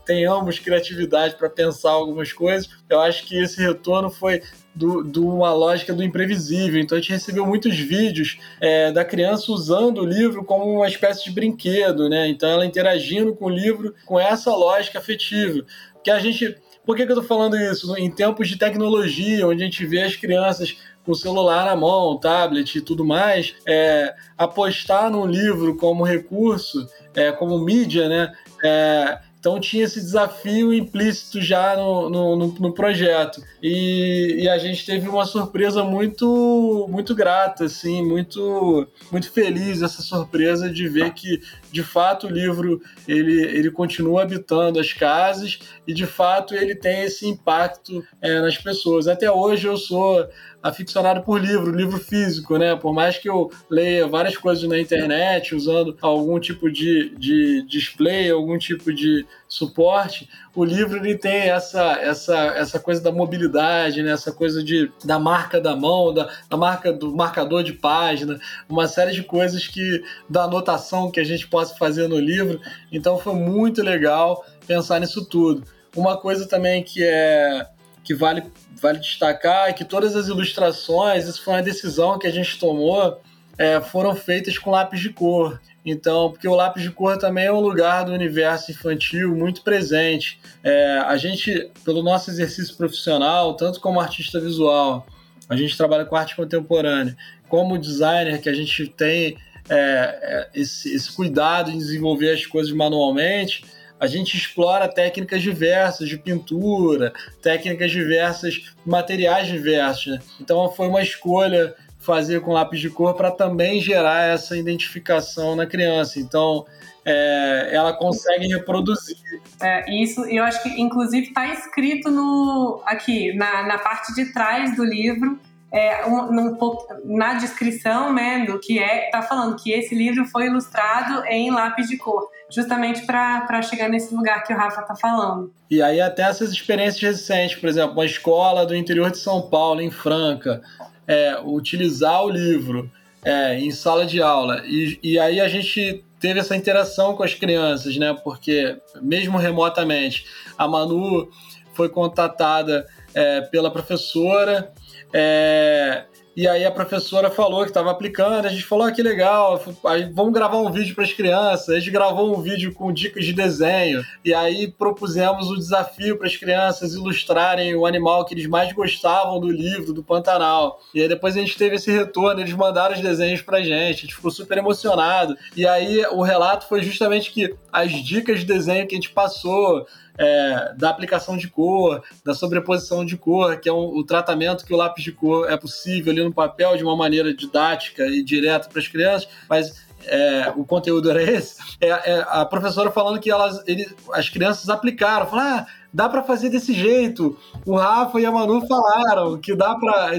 [SPEAKER 4] tenhamos criatividade para pensar algumas coisas, eu acho que esse retorno foi de uma lógica do imprevisível. Então a gente recebeu muitos vídeos é, da criança usando o livro como uma espécie de brinquedo, né? Então ela interagindo com o livro com essa lógica afetiva. Que a gente. Por que, que eu estou falando isso? Em tempos de tecnologia, onde a gente vê as crianças com o celular na mão, tablet e tudo mais, é, apostar num livro como recurso, é, como mídia, né? É, então tinha esse desafio implícito já no, no, no, no projeto. E, e, a gente teve uma surpresa muito muito grata, assim, muito, muito feliz essa surpresa de ver que, de fato, o livro ele, ele continua habitando as casas e, de fato, ele tem esse impacto é, nas pessoas. Até hoje eu sou aficionado por livro, livro físico, né? Por mais que eu leia várias coisas na internet, usando algum tipo de, de display, algum tipo de suporte, o livro ele tem essa, essa, essa coisa da mobilidade, né? essa coisa de, da marca da mão, da, da marca do marcador de página, uma série de coisas que da anotação que a gente possa fazer no livro. Então foi muito legal pensar nisso tudo. Uma coisa também que é que vale, vale destacar é que todas as ilustrações, isso foi uma decisão que a gente tomou, é, foram feitas com lápis de cor. Então, porque o lápis de cor também é um lugar do universo infantil muito presente. É, a gente, pelo nosso exercício profissional, tanto como artista visual, a gente trabalha com arte contemporânea, como designer, que a gente tem é, é esse, esse cuidado em desenvolver as coisas manualmente, a gente explora técnicas diversas de pintura, técnicas diversas, materiais diversos. Né? Então foi uma escolha fazer com lápis de cor para também gerar essa identificação na criança. Então é, ela consegue reproduzir.
[SPEAKER 3] É, isso, eu acho que inclusive está escrito no aqui na, na parte de trás do livro é, um, na descrição né, do que é, está falando que esse livro foi ilustrado em lápis de cor, justamente para chegar nesse lugar que o Rafa está falando.
[SPEAKER 4] E aí até essas experiências recentes, por exemplo, uma escola do interior de São Paulo, em Franca, é, utilizar o livro é, em sala de aula. E, e aí a gente teve essa interação com as crianças, né? Porque mesmo remotamente, a Manu foi contatada é, pela professora é, e aí a professora falou que estava aplicando, a gente falou, ah, que legal, aí vamos gravar um vídeo para as crianças. A gente gravou um vídeo com dicas de desenho, e aí propusemos o desafio para as crianças ilustrarem o animal que eles mais gostavam do livro, do Pantanal. E aí depois a gente teve esse retorno, eles mandaram os desenhos para a gente, a gente ficou super emocionado. E aí o relato foi justamente que as dicas de desenho que a gente passou, é, da aplicação de cor, da sobreposição de cor, que é um, o tratamento que o lápis de cor é possível ali no papel de uma maneira didática e direta para as crianças, mas é, o conteúdo era esse. É, é, a professora falando que elas, ele, as crianças aplicaram, falaram, ah, dá para fazer desse jeito. O Rafa e a Manu falaram que dá para.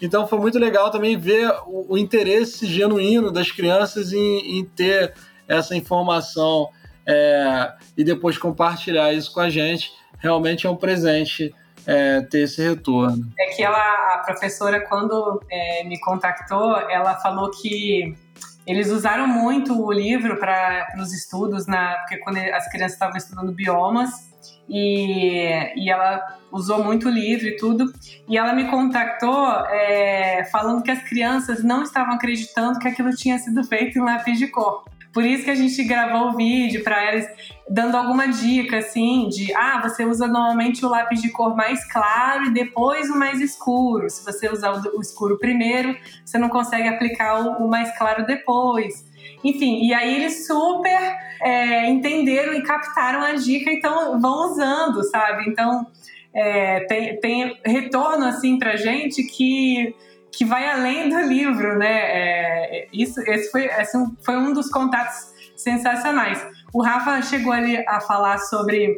[SPEAKER 4] Então foi muito legal também ver o, o interesse genuíno das crianças em, em ter essa informação é, e depois compartilhar isso com a gente. Realmente é um presente é, ter esse retorno.
[SPEAKER 3] É que ela, a professora, quando é, me contactou, ela falou que eles usaram muito o livro para os estudos, na, porque quando as crianças estavam estudando biomas, e, e ela usou muito o livro e tudo. E ela me contactou é, falando que as crianças não estavam acreditando que aquilo tinha sido feito em lápis de cor. Por isso que a gente gravou o vídeo para eles, dando alguma dica, assim, de ah, você usa normalmente o lápis de cor mais claro e depois o mais escuro. Se você usar o escuro primeiro, você não consegue aplicar o, mais claro depois. Enfim, e aí eles super é, entenderam e captaram a dica, então vão usando, sabe? Então é, tem, tem retorno assim pra gente que que vai além do livro, né? É, isso, esse foi, esse foi um dos contatos sensacionais. O Rafa chegou ali a falar sobre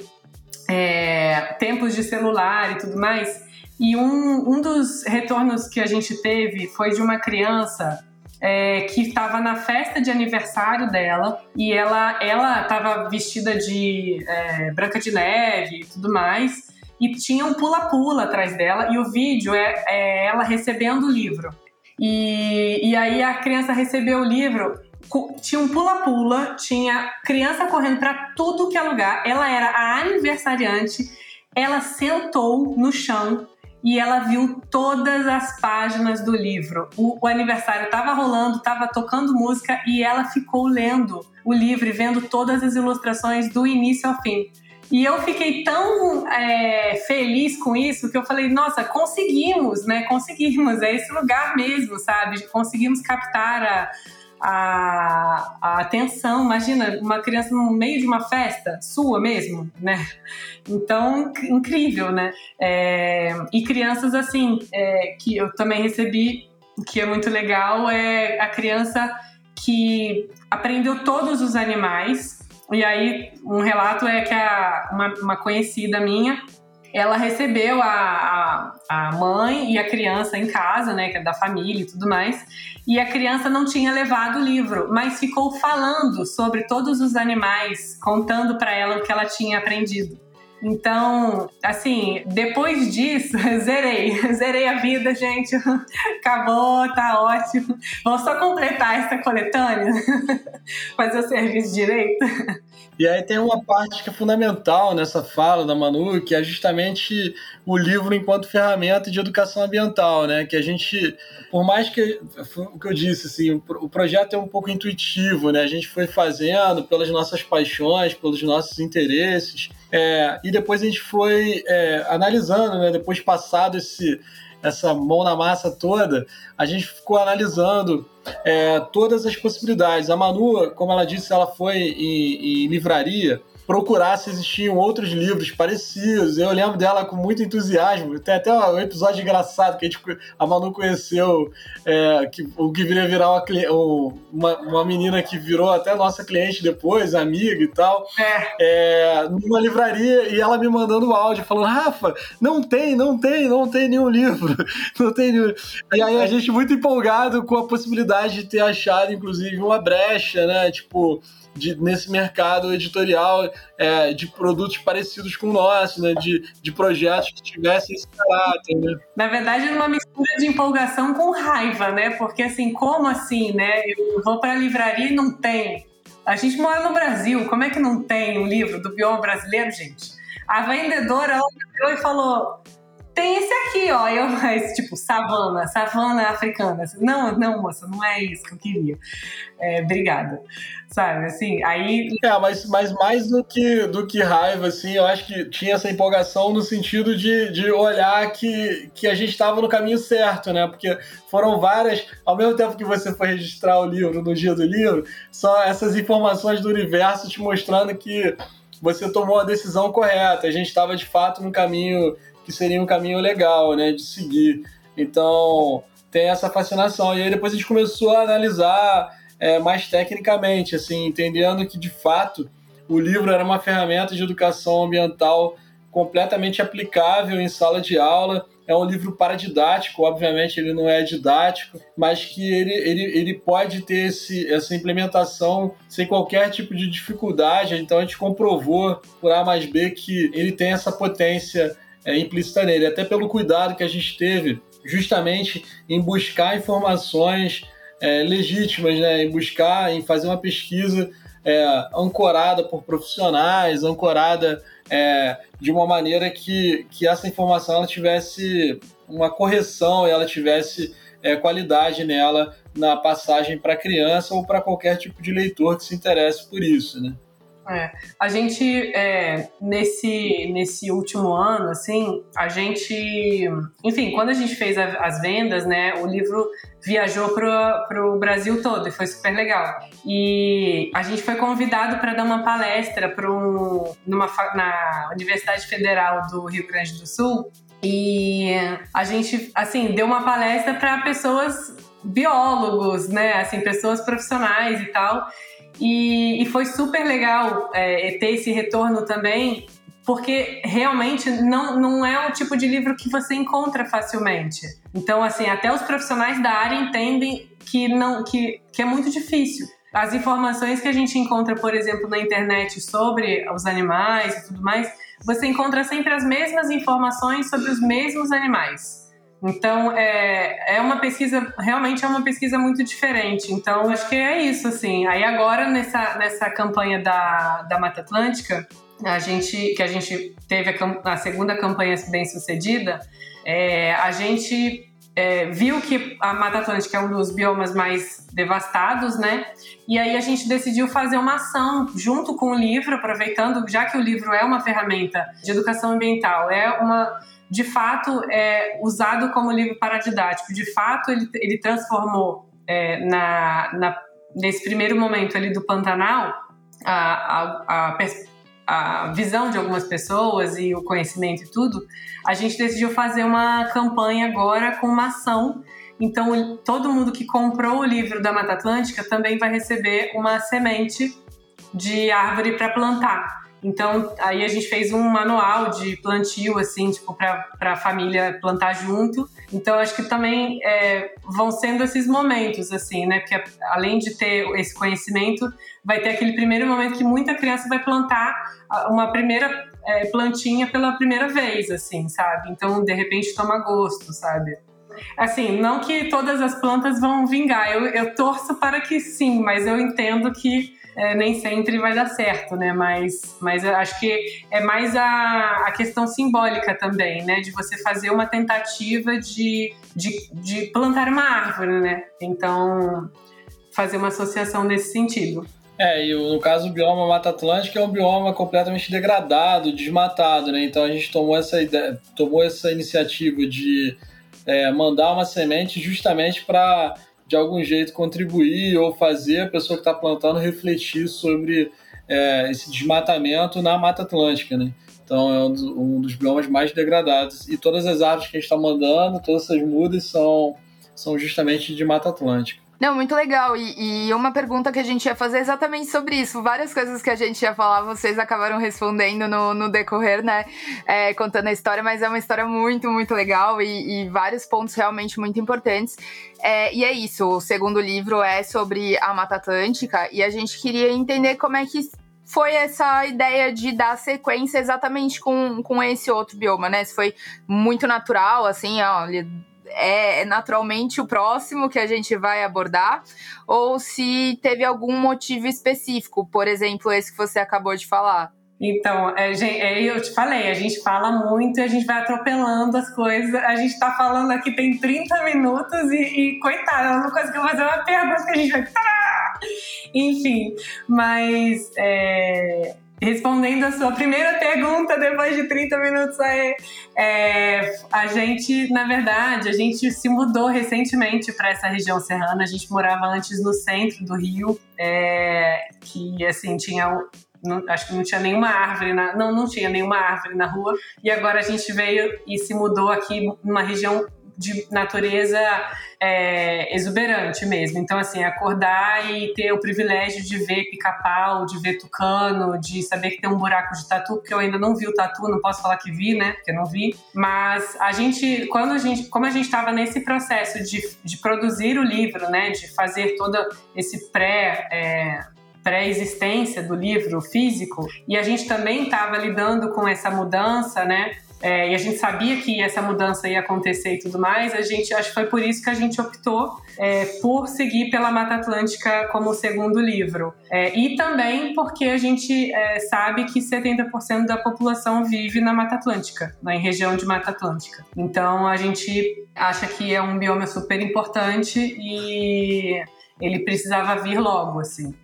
[SPEAKER 3] é, tempos de celular e tudo mais, e um, um dos retornos que a gente teve foi de uma criança é, que estava na festa de aniversário dela e ela ela estava vestida de é, Branca de Neve e tudo mais e tinha um pula-pula atrás dela e o vídeo é, é ela recebendo o livro. E, e aí a criança recebeu o livro tinha um pula-pula, tinha criança correndo para tudo que é lugar. Ela era a aniversariante. Ela sentou no chão e ela viu todas as páginas do livro. O, o aniversário estava rolando, estava tocando música e ela ficou lendo o livro e vendo todas as ilustrações do início ao fim. E eu fiquei tão é, feliz com isso que eu falei, nossa, conseguimos, né? Conseguimos, é esse lugar mesmo, sabe? Conseguimos captar a, a, a atenção. Imagina, uma criança no meio de uma festa, sua mesmo, né? Então, incrível, né? É, e crianças assim, é, que eu também recebi, que é muito legal, é a criança que aprendeu todos os animais. E aí, um relato é que a, uma, uma conhecida minha ela recebeu a, a, a, mãe e a criança em casa, né, que é da família e tudo mais, e a criança não tinha levado o livro, mas ficou falando sobre todos os animais, contando para ela o que ela tinha aprendido. Então, assim, depois disso, zerei. Zerei a vida, gente. Acabou, tá ótimo. Vamos só completar essa coletânea, fazer o serviço direito.
[SPEAKER 4] E aí tem uma parte que é fundamental nessa fala da Manu, que é justamente o livro enquanto ferramenta de educação ambiental, né? Que a gente, por mais que o que eu disse, assim, o projeto é um pouco intuitivo, né? A gente foi fazendo pelas nossas paixões, pelos nossos interesses, é, e depois a gente foi é, analisando, né? Depois passado esse essa mão na massa toda, a gente ficou analisando é, todas as possibilidades. A Manu, como ela disse, ela foi em, em livraria procurar se existiam outros livros parecidos. Eu lembro dela com muito entusiasmo. Tem até um episódio engraçado que a, gente, a Manu conheceu é, que, o que viria virar uma, uma, uma, menina que virou até nossa cliente depois, amiga e tal. É. É, numa livraria e ela me mandando um áudio falando: Rafa, não tem, não tem, não tem nenhum livro. Não tem nenhum. E aí a gente muito empolgado com a possibilidade de ter achado, inclusive, uma brecha, né? Tipo de, nesse mercado editorial é, de produtos parecidos com o nosso, né? De, de projetos que tivessem esse caráter, né?
[SPEAKER 3] Na verdade, uma mistura de empolgação com raiva, né? Porque assim, como assim, né? Eu vou para a livraria e não tem. A gente mora no Brasil, como é que não tem um livro do bioma brasileiro, gente? A vendedora olhou e falou: tem esse aqui, ó. Eu, esse tipo, savana, savana africana. Não, não, moça, não é isso que eu queria. É, obrigada. Sabe, assim, aí.
[SPEAKER 4] É, mas, mas mais do que, do que raiva, assim, eu acho que tinha essa empolgação no sentido de, de olhar que, que a gente estava no caminho certo, né? Porque foram várias, ao mesmo tempo que você foi registrar o livro no dia do livro, só essas informações do universo te mostrando que você tomou a decisão correta. A gente estava de fato no caminho que seria um caminho legal, né, de seguir. Então, tem essa fascinação. E aí depois a gente começou a analisar é, mais tecnicamente, assim, entendendo que de fato o livro era uma ferramenta de educação ambiental completamente aplicável em sala de aula. É um livro paradidático, obviamente ele não é didático, mas que ele, ele, ele pode ter esse, essa implementação sem qualquer tipo de dificuldade. Então a gente comprovou por A mais B que ele tem essa potência é, implícita nele, até pelo cuidado que a gente teve justamente em buscar informações é, legítimas, né, em buscar, em fazer uma pesquisa é, ancorada por profissionais, ancorada é, de uma maneira que, que essa informação ela tivesse uma correção e ela tivesse é, qualidade nela na passagem para criança ou para qualquer tipo de leitor que se interesse por isso, né?
[SPEAKER 3] É. A gente, é, nesse, nesse último ano, assim, a gente. Enfim, quando a gente fez a, as vendas, né, o livro viajou para o Brasil todo e foi super legal. E a gente foi convidado para dar uma palestra para um, numa, na Universidade Federal do Rio Grande do Sul E a gente, assim, deu uma palestra para pessoas biólogos, né? Assim, pessoas profissionais e tal. E, e foi super legal é, ter esse retorno também, porque realmente não, não é o tipo de livro que você encontra facilmente. Então, assim, até os profissionais da área entendem que, não, que, que é muito difícil. As informações que a gente encontra, por exemplo, na internet sobre os animais e tudo mais, você encontra sempre as mesmas informações sobre os mesmos animais. Então, é, é uma pesquisa, realmente é uma pesquisa muito diferente. Então, acho que é isso, assim. Aí agora, nessa, nessa campanha da, da Mata Atlântica, a gente, que a gente teve a, a segunda campanha bem sucedida, é, a gente é, viu que a Mata Atlântica é um dos biomas mais devastados, né? E aí a gente decidiu fazer uma ação junto com o livro, aproveitando, já que o livro é uma ferramenta de educação ambiental, é uma de fato é usado como livro paradidático. De fato, ele, ele transformou é, na, na, nesse primeiro momento ali do Pantanal a, a, a, a, visão de algumas pessoas e o conhecimento e tudo. A gente decidiu fazer uma campanha agora com uma ação. Então, todo mundo que comprou o livro da Mata Atlântica também vai receber uma semente de árvore para plantar. Então, aí a gente fez um manual de plantio, assim, tipo, para a família plantar junto. Então, acho que também é, vão sendo esses momentos, assim, né? Porque além de ter esse conhecimento, vai ter aquele primeiro momento que muita criança vai plantar uma primeira é, plantinha pela primeira vez, assim, sabe? Então, de repente, toma gosto, sabe? Assim, não que todas as plantas vão vingar, eu, eu torço para que sim, mas eu entendo que é, nem sempre vai dar certo, né? Mas, mas acho que é mais a, a questão simbólica também, né? De você fazer uma tentativa de, de, de plantar uma árvore, né? Então, fazer uma associação nesse sentido.
[SPEAKER 4] É, e no caso do bioma Mata Atlântica é um bioma completamente degradado, desmatado, né? Então a gente tomou essa ideia, tomou essa iniciativa de é, mandar uma semente justamente para de algum jeito contribuir ou fazer a pessoa que está plantando refletir sobre é, esse desmatamento na Mata Atlântica, né? Então é um dos, um dos biomas mais degradados. E todas as árvores que a gente está mandando, todas essas mudas são, são justamente de Mata Atlântica.
[SPEAKER 1] Não, muito legal. E, e, uma pergunta que a gente ia fazer é exatamente sobre isso. Várias coisas que a gente ia falar, vocês acabaram respondendo no, no decorrer, né? É, contando a história, mas é uma história muito, muito legal e, e vários pontos realmente muito importantes. É, e é isso. O segundo livro é sobre a Mata Atlântica e a gente queria entender como é que foi essa ideia de dar sequência exatamente com, com esse outro bioma, né? Se foi muito natural, assim, ó é naturalmente o próximo que a gente vai abordar, ou se teve algum motivo específico, por exemplo, esse que você acabou de falar.
[SPEAKER 3] Então, é, é, eu te falei, a gente fala muito e a gente vai atropelando as coisas. A gente tá falando aqui tem 30 minutos e, e coitada, ela não conseguiu fazer uma pergunta que a gente vai. Enfim, mas é, Respondendo a sua primeira pergunta depois de 30 minutos aí, é, a gente, na verdade, a gente se mudou recentemente para essa região serrana. A gente morava antes no centro do Rio, é, que assim tinha não, acho que não tinha nenhuma árvore na, não não tinha nenhuma árvore na rua e agora a gente veio e se mudou aqui numa região de natureza é, exuberante mesmo. Então, assim, acordar e ter o privilégio de ver pica-pau, de ver tucano, de saber que tem um buraco de tatu, porque eu ainda não vi o tatu, não posso falar que vi, né? Porque eu não vi. Mas a gente, quando a gente, como a gente estava nesse processo de, de produzir o livro, né? De fazer todo esse pré. É, pré-existência do livro físico e a gente também estava lidando com essa mudança, né? É, e a gente sabia que essa mudança ia acontecer e tudo mais, a gente acho que foi por isso que a gente optou é, por seguir pela Mata Atlântica como segundo livro. É, e também porque a gente é, sabe que 70% da população vive na Mata Atlântica, na região de Mata Atlântica. Então a gente acha que é um bioma super importante e ele precisava vir logo, assim.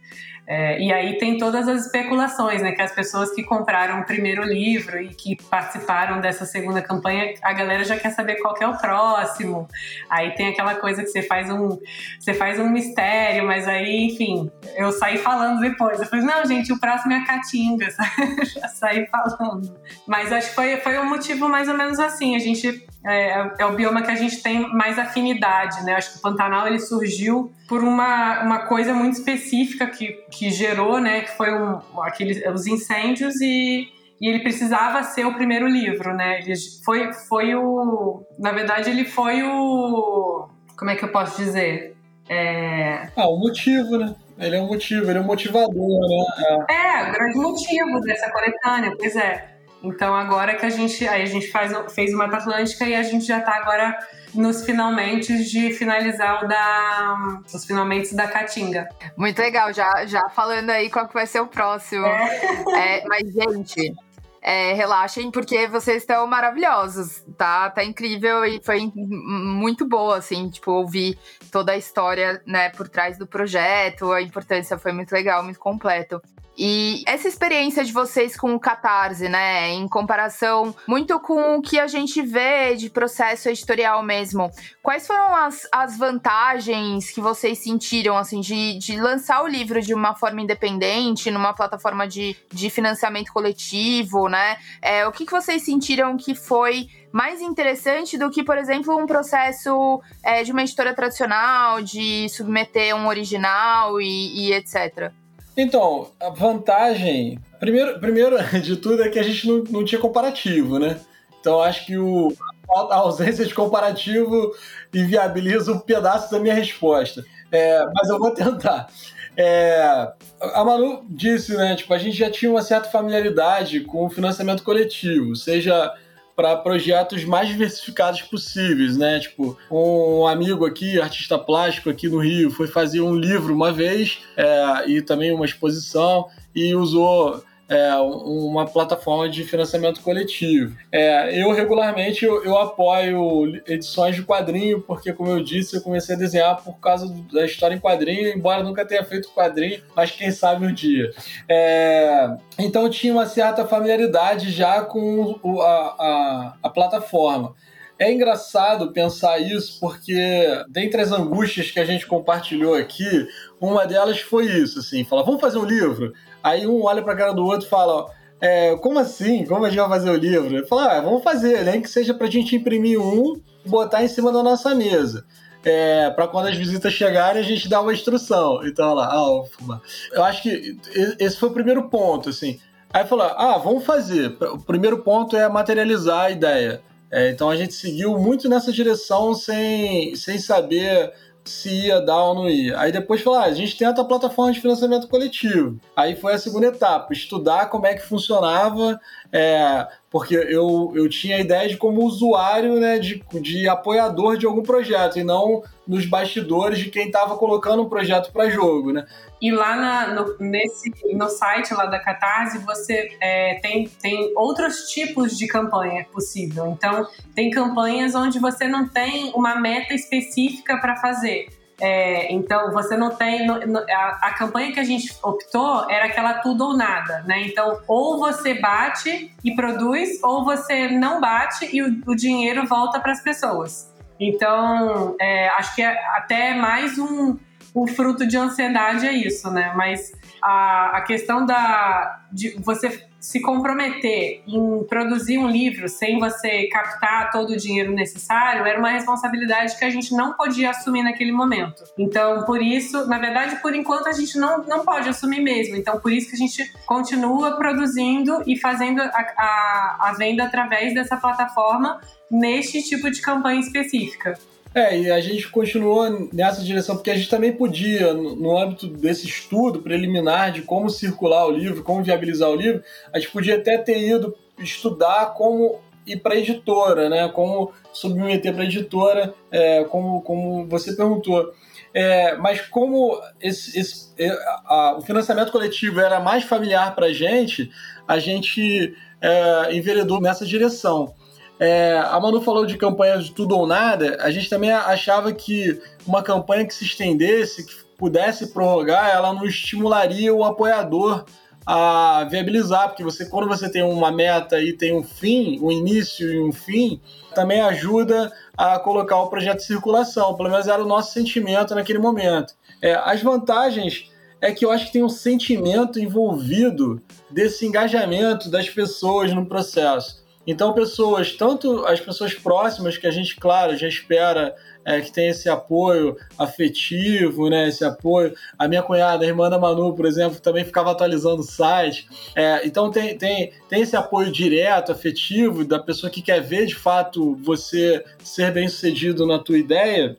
[SPEAKER 3] É, e aí tem todas as especulações, né? Que as pessoas que compraram o primeiro livro e que participaram dessa segunda campanha, a galera já quer saber qual que é o próximo. Aí tem aquela coisa que você faz um, você faz um mistério, mas aí, enfim, eu saí falando depois. Eu falei, não, gente, o próximo é a Caatinga. já saí falando. Mas acho que foi, foi um motivo mais ou menos assim. A gente é, é, o bioma que a gente tem mais afinidade, né? Acho que o Pantanal ele surgiu por uma, uma coisa muito específica que, que gerou, né? Que foi um, aqueles, os incêndios e, e ele precisava ser o primeiro livro, né? Ele foi, foi o... Na verdade, ele foi o... Como é que eu posso dizer?
[SPEAKER 4] É... Ah, o motivo, né? Ele é um motivo, ele é um motivador, né?
[SPEAKER 3] É, é o grande motivo dessa coletânea, pois é. Então agora que a gente, aí a gente faz, fez o Mata Atlântica e a gente já está agora nos finalmente de finalizar o da os finalmente da Caatinga.
[SPEAKER 1] Muito legal, já, já falando aí qual que vai ser o próximo. É. É, mas gente, é, relaxem porque vocês estão maravilhosos, tá? Tá incrível e foi muito boa, assim, tipo, ouvir toda a história, né, por trás do projeto, a importância foi muito legal, muito completo. E essa experiência de vocês com o Catarse, né, em comparação muito com o que a gente vê de processo editorial mesmo, quais foram as, as vantagens que vocês sentiram, assim, de, de lançar o livro de uma forma independente, numa plataforma de, de financiamento coletivo, né? É, o que, que vocês sentiram que foi mais interessante do que, por exemplo, um processo é, de uma editora tradicional, de submeter um original e, e etc.
[SPEAKER 4] Então, a vantagem. Primeiro, primeiro de tudo é que a gente não, não tinha comparativo, né? Então acho que o, a ausência de comparativo inviabiliza um pedaço da minha resposta. É, mas eu vou tentar. É, a Manu disse, né? Tipo, a gente já tinha uma certa familiaridade com o financiamento coletivo, seja para projetos mais diversificados possíveis, né? Tipo, um amigo aqui, artista plástico aqui no Rio, foi fazer um livro uma vez é, e também uma exposição e usou é, uma plataforma de financiamento coletivo. É, eu regularmente eu, eu, apoio edições de quadrinho, porque como eu disse, eu comecei a desenhar por causa da história em quadrinho, embora nunca tenha feito quadrinho, mas quem sabe um dia. É, então eu tinha uma certa familiaridade já com a, a, a plataforma. É engraçado pensar isso porque, dentre as angústias que a gente compartilhou aqui, uma delas foi isso, assim, falar, vamos fazer um livro? Aí um olha pra cara do outro e fala, é, como assim? Como a gente vai fazer o livro? Ele fala, ah, vamos fazer, nem que seja pra gente imprimir um e botar em cima da nossa mesa. É, para quando as visitas chegarem a gente dar uma instrução. Então lá, ah, eu acho que esse foi o primeiro ponto, assim. Aí falou, ah, vamos fazer. O primeiro ponto é materializar a ideia. É, então a gente seguiu muito nessa direção sem, sem saber se ia dar ou não ia. Aí depois falou, ah, a gente tenta a plataforma de financiamento coletivo. Aí foi a segunda etapa, estudar como é que funcionava, é, porque eu, eu tinha a ideia de como usuário, né, de, de apoiador de algum projeto, e não nos bastidores de quem estava colocando um projeto para jogo, né?
[SPEAKER 3] E lá na, no, nesse, no site lá da Catarse, você é, tem, tem outros tipos de campanha possível. Então, tem campanhas onde você não tem uma meta específica para fazer. É, então, você não tem. A, a, campanha que a gente optou era aquela tudo ou nada, né? Então, ou você bate e produz, ou você não bate e o, o dinheiro volta para as pessoas. Então, é, acho que é até mais um, um fruto de ansiedade é isso, né? Mas a, a questão da de você se comprometer em produzir um livro sem você captar todo o dinheiro necessário era uma responsabilidade que a gente não podia assumir naquele momento. Então, por isso, na verdade, por enquanto a gente não, não pode assumir mesmo. Então, por isso que a gente continua produzindo e fazendo a, a, a venda através dessa plataforma neste tipo de campanha específica.
[SPEAKER 4] É, e a gente continuou nessa direção, porque a gente também podia, no, âmbito desse estudo preliminar de como circular o livro, como viabilizar o livro, a gente podia até ter ido estudar como ir para a editora, né? Como submeter para a editora, é, como, como você perguntou. É, mas como esse, esse, é, a, o financiamento coletivo era mais familiar para a gente, a gente é, enveredou nessa direção. É, a Manu falou de campanha de tudo ou nada. A gente também achava que uma campanha que se estendesse, que pudesse prorrogar, ela não estimularia o apoiador a viabilizar, porque você quando você tem uma meta e tem um fim, um início e um fim, também ajuda a colocar o projeto em circulação. Pelo menos era o nosso sentimento naquele momento. É, as vantagens é que eu acho que tem um sentimento envolvido desse engajamento das pessoas no processo. Então, pessoas, tanto as pessoas próximas, que a gente, claro, já espera é, que tem esse apoio afetivo, né? Esse apoio. A minha cunhada, a irmã da Manu, por exemplo, também ficava atualizando o site. É, então tem, tem, tem esse apoio direto, afetivo, da pessoa que quer ver de fato você ser bem sucedido na tua ideia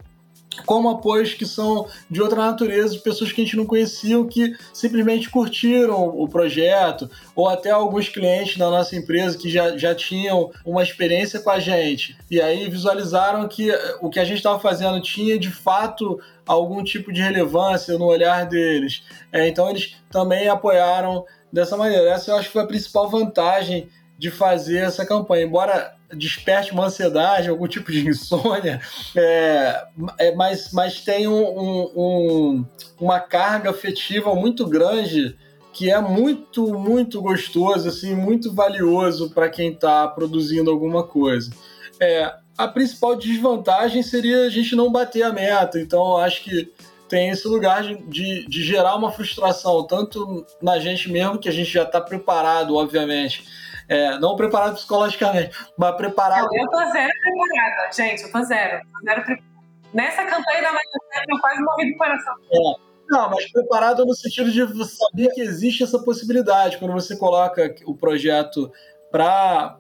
[SPEAKER 4] como apoios que são de outra natureza, de pessoas que a gente não conhecia, que simplesmente curtiram o projeto, ou até alguns clientes da nossa empresa que já, já tinham uma experiência com a gente, e aí visualizaram que o que a gente estava fazendo tinha de fato algum tipo de relevância no olhar deles. É, então eles também apoiaram dessa maneira. Essa eu acho que foi a principal vantagem de fazer essa campanha. Embora desperte uma ansiedade, algum tipo de insônia, é, é, mas, mas tem um, um, uma carga afetiva muito grande que é muito, muito gostoso, assim, muito valioso para quem está produzindo alguma coisa. É, a principal desvantagem seria a gente não bater a meta, então acho que tem esse lugar de, de, de gerar uma frustração, tanto na gente mesmo, que a gente já está preparado, obviamente, é, não preparado psicologicamente, mas preparado.
[SPEAKER 3] Não, eu tô zero preparada, gente, eu tô zero. zero pre... Nessa campanha da Maria eu quase morri do coração.
[SPEAKER 4] É. Não, mas preparado no sentido de saber que existe essa possibilidade. Quando você coloca o projeto para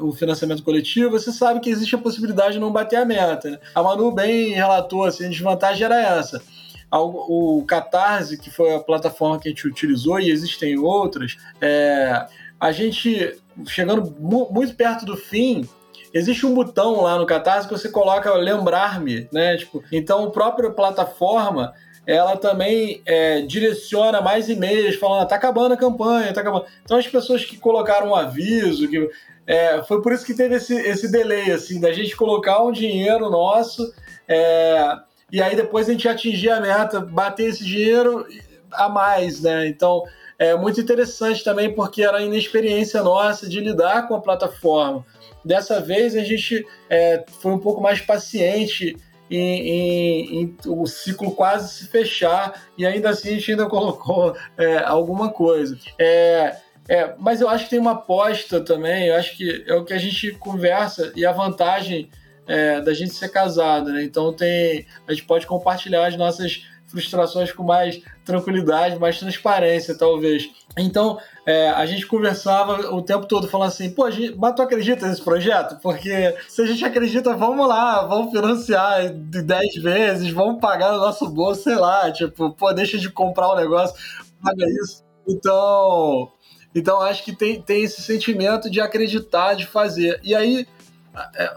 [SPEAKER 4] o financiamento coletivo, você sabe que existe a possibilidade de não bater a meta. Né? A Manu bem relatou, assim, a desvantagem era essa. O Catarse, que foi a plataforma que a gente utilizou, e existem outras, é, a gente, chegando muito perto do fim, existe um botão lá no Catarse que você coloca lembrar-me, né? Tipo, então a própria plataforma ela também é, direciona mais e-mails falando ah, tá acabando a campanha, tá acabando. Então as pessoas que colocaram um aviso, que é, foi por isso que teve esse, esse delay, assim, da gente colocar um dinheiro nosso é, e aí depois a gente atingir a meta, bater esse dinheiro a mais, né? Então é muito interessante também porque era a inexperiência nossa de lidar com a plataforma. Dessa vez a gente é, foi um pouco mais paciente em, em, em, o ciclo quase se fechar e ainda assim a gente ainda colocou é, alguma coisa. É, é, mas eu acho que tem uma aposta também, eu acho que é o que a gente conversa e a vantagem é, da gente ser casado, né? Então tem, a gente pode compartilhar as nossas frustrações com mais tranquilidade, mais transparência, talvez. Então, é, a gente conversava o tempo todo falando assim, pô, gente, mas tu acredita nesse projeto? Porque se a gente acredita, vamos lá, vamos financiar de 10 vezes, vamos pagar no nosso bolso, sei lá, tipo, pô, deixa de comprar o um negócio, paga isso. Então, então acho que tem, tem esse sentimento de acreditar, de fazer. E aí,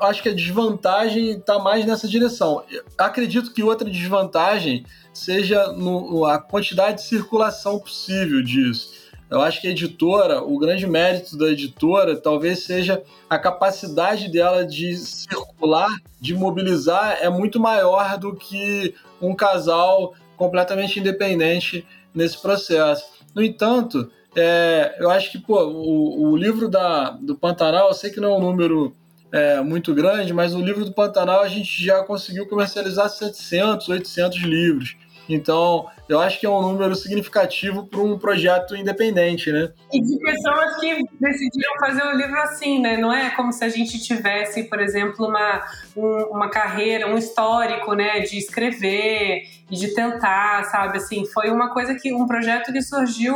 [SPEAKER 4] acho que a desvantagem está mais nessa direção. Acredito que outra desvantagem seja no, a quantidade de circulação possível disso. Eu acho que a editora, o grande mérito da editora talvez seja a capacidade dela de circular, de mobilizar, é muito maior do que um casal completamente independente nesse processo. No entanto, é, eu acho que pô, o, o livro da, do Pantanal, eu sei que não é um número é, muito grande, mas o livro do Pantanal a gente já conseguiu comercializar 700, 800 livros. Então, eu acho que é um número significativo para um projeto independente, né?
[SPEAKER 3] E de pessoas que decidiram fazer o livro assim, né? Não é como se a gente tivesse, por exemplo, uma, um, uma carreira, um histórico, né? De escrever e de tentar, sabe? Assim, foi uma coisa que, um projeto que surgiu,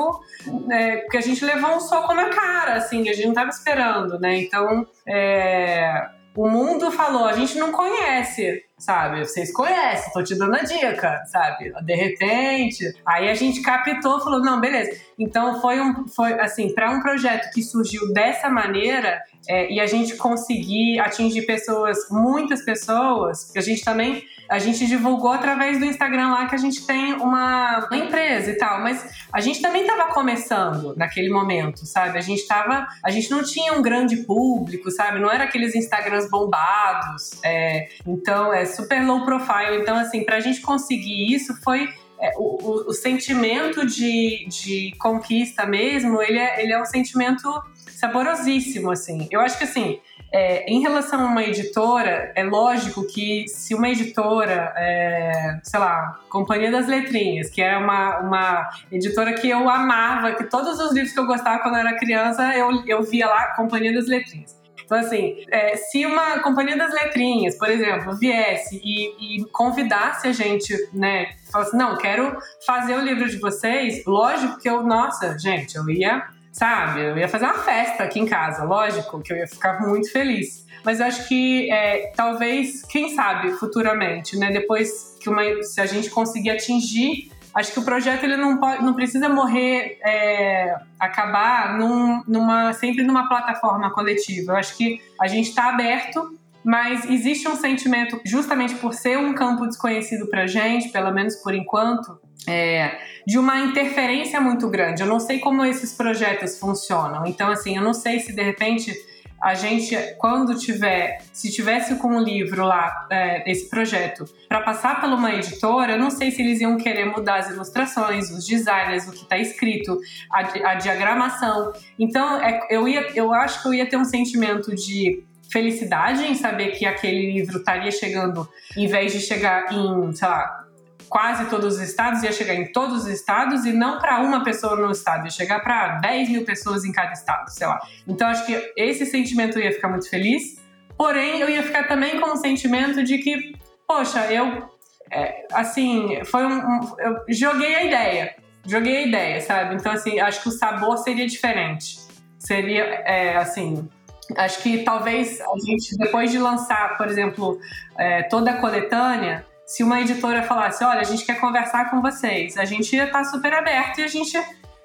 [SPEAKER 3] né, que a gente levou um soco na cara, assim, a gente não estava esperando, né? Então, é o mundo falou, a gente não conhece, sabe? Vocês conhecem, tô te dando a dica, sabe? De repente, aí a gente captou, falou, não, beleza. Então foi um, foi assim, para um projeto que surgiu dessa maneira é, e a gente conseguir atingir pessoas, muitas pessoas, a gente também a gente divulgou através do Instagram lá que a gente tem uma, uma empresa e tal, mas a gente também estava começando naquele momento, sabe? A gente tava, a gente não tinha um grande público, sabe? Não era aqueles Instagrams bombados, é, então é super low profile. Então assim, para a gente conseguir isso foi é, o, o, sentimento de, de conquista mesmo, ele é, ele é um sentimento saborosíssimo, assim. Eu acho que, assim, é, em relação a uma editora, é lógico que se uma editora, é, sei lá, Companhia das Letrinhas, que é uma, uma editora que eu amava, que todos os livros que eu gostava quando eu era criança, eu, eu via lá Companhia das Letrinhas. Então, assim, é, se uma companhia das letrinhas, por exemplo, viesse e, e convidasse a gente, né, falasse, não, quero fazer o livro de vocês, lógico que eu, nossa, gente, eu ia sabe? Eu ia fazer uma festa aqui em casa, lógico, que eu ia ficar muito feliz. Mas eu acho que é, talvez, quem sabe, futuramente, né? Depois que uma, se a gente conseguir atingir, acho que o projeto ele não, pode, não precisa morrer, é, acabar num, numa, sempre numa plataforma coletiva. Eu acho que a gente está aberto mas existe um sentimento, justamente por ser um campo desconhecido para gente, pelo menos por enquanto, é, de uma interferência muito grande. Eu não sei como esses projetos funcionam. Então, assim, eu não sei se de repente a gente, quando tiver, se tivesse com um livro lá, é, esse projeto, para passar por uma editora, eu não sei se eles iam querer mudar as ilustrações, os designers, o que está escrito, a, a, diagramação. Então, é, eu, ia, eu acho que eu ia ter um sentimento de felicidade em saber que aquele livro estaria chegando, em vez de chegar em, sei lá, quase todos os estados, ia chegar em todos os estados e não para uma pessoa no estado, ia chegar para 10 mil pessoas em cada estado, sei lá. Então acho que esse sentimento ia ficar muito feliz, porém eu ia ficar também com o sentimento de que, poxa, eu, é, assim, foi um, um, Eu joguei a ideia, joguei a ideia, sabe? Então, assim, acho que o sabor seria diferente. Seria, é, assim, Acho que talvez a gente, depois de lançar, por exemplo, é, toda a coletânea, se uma editora falasse, olha, a gente quer conversar com vocês, a gente ia estar super aberto e a gente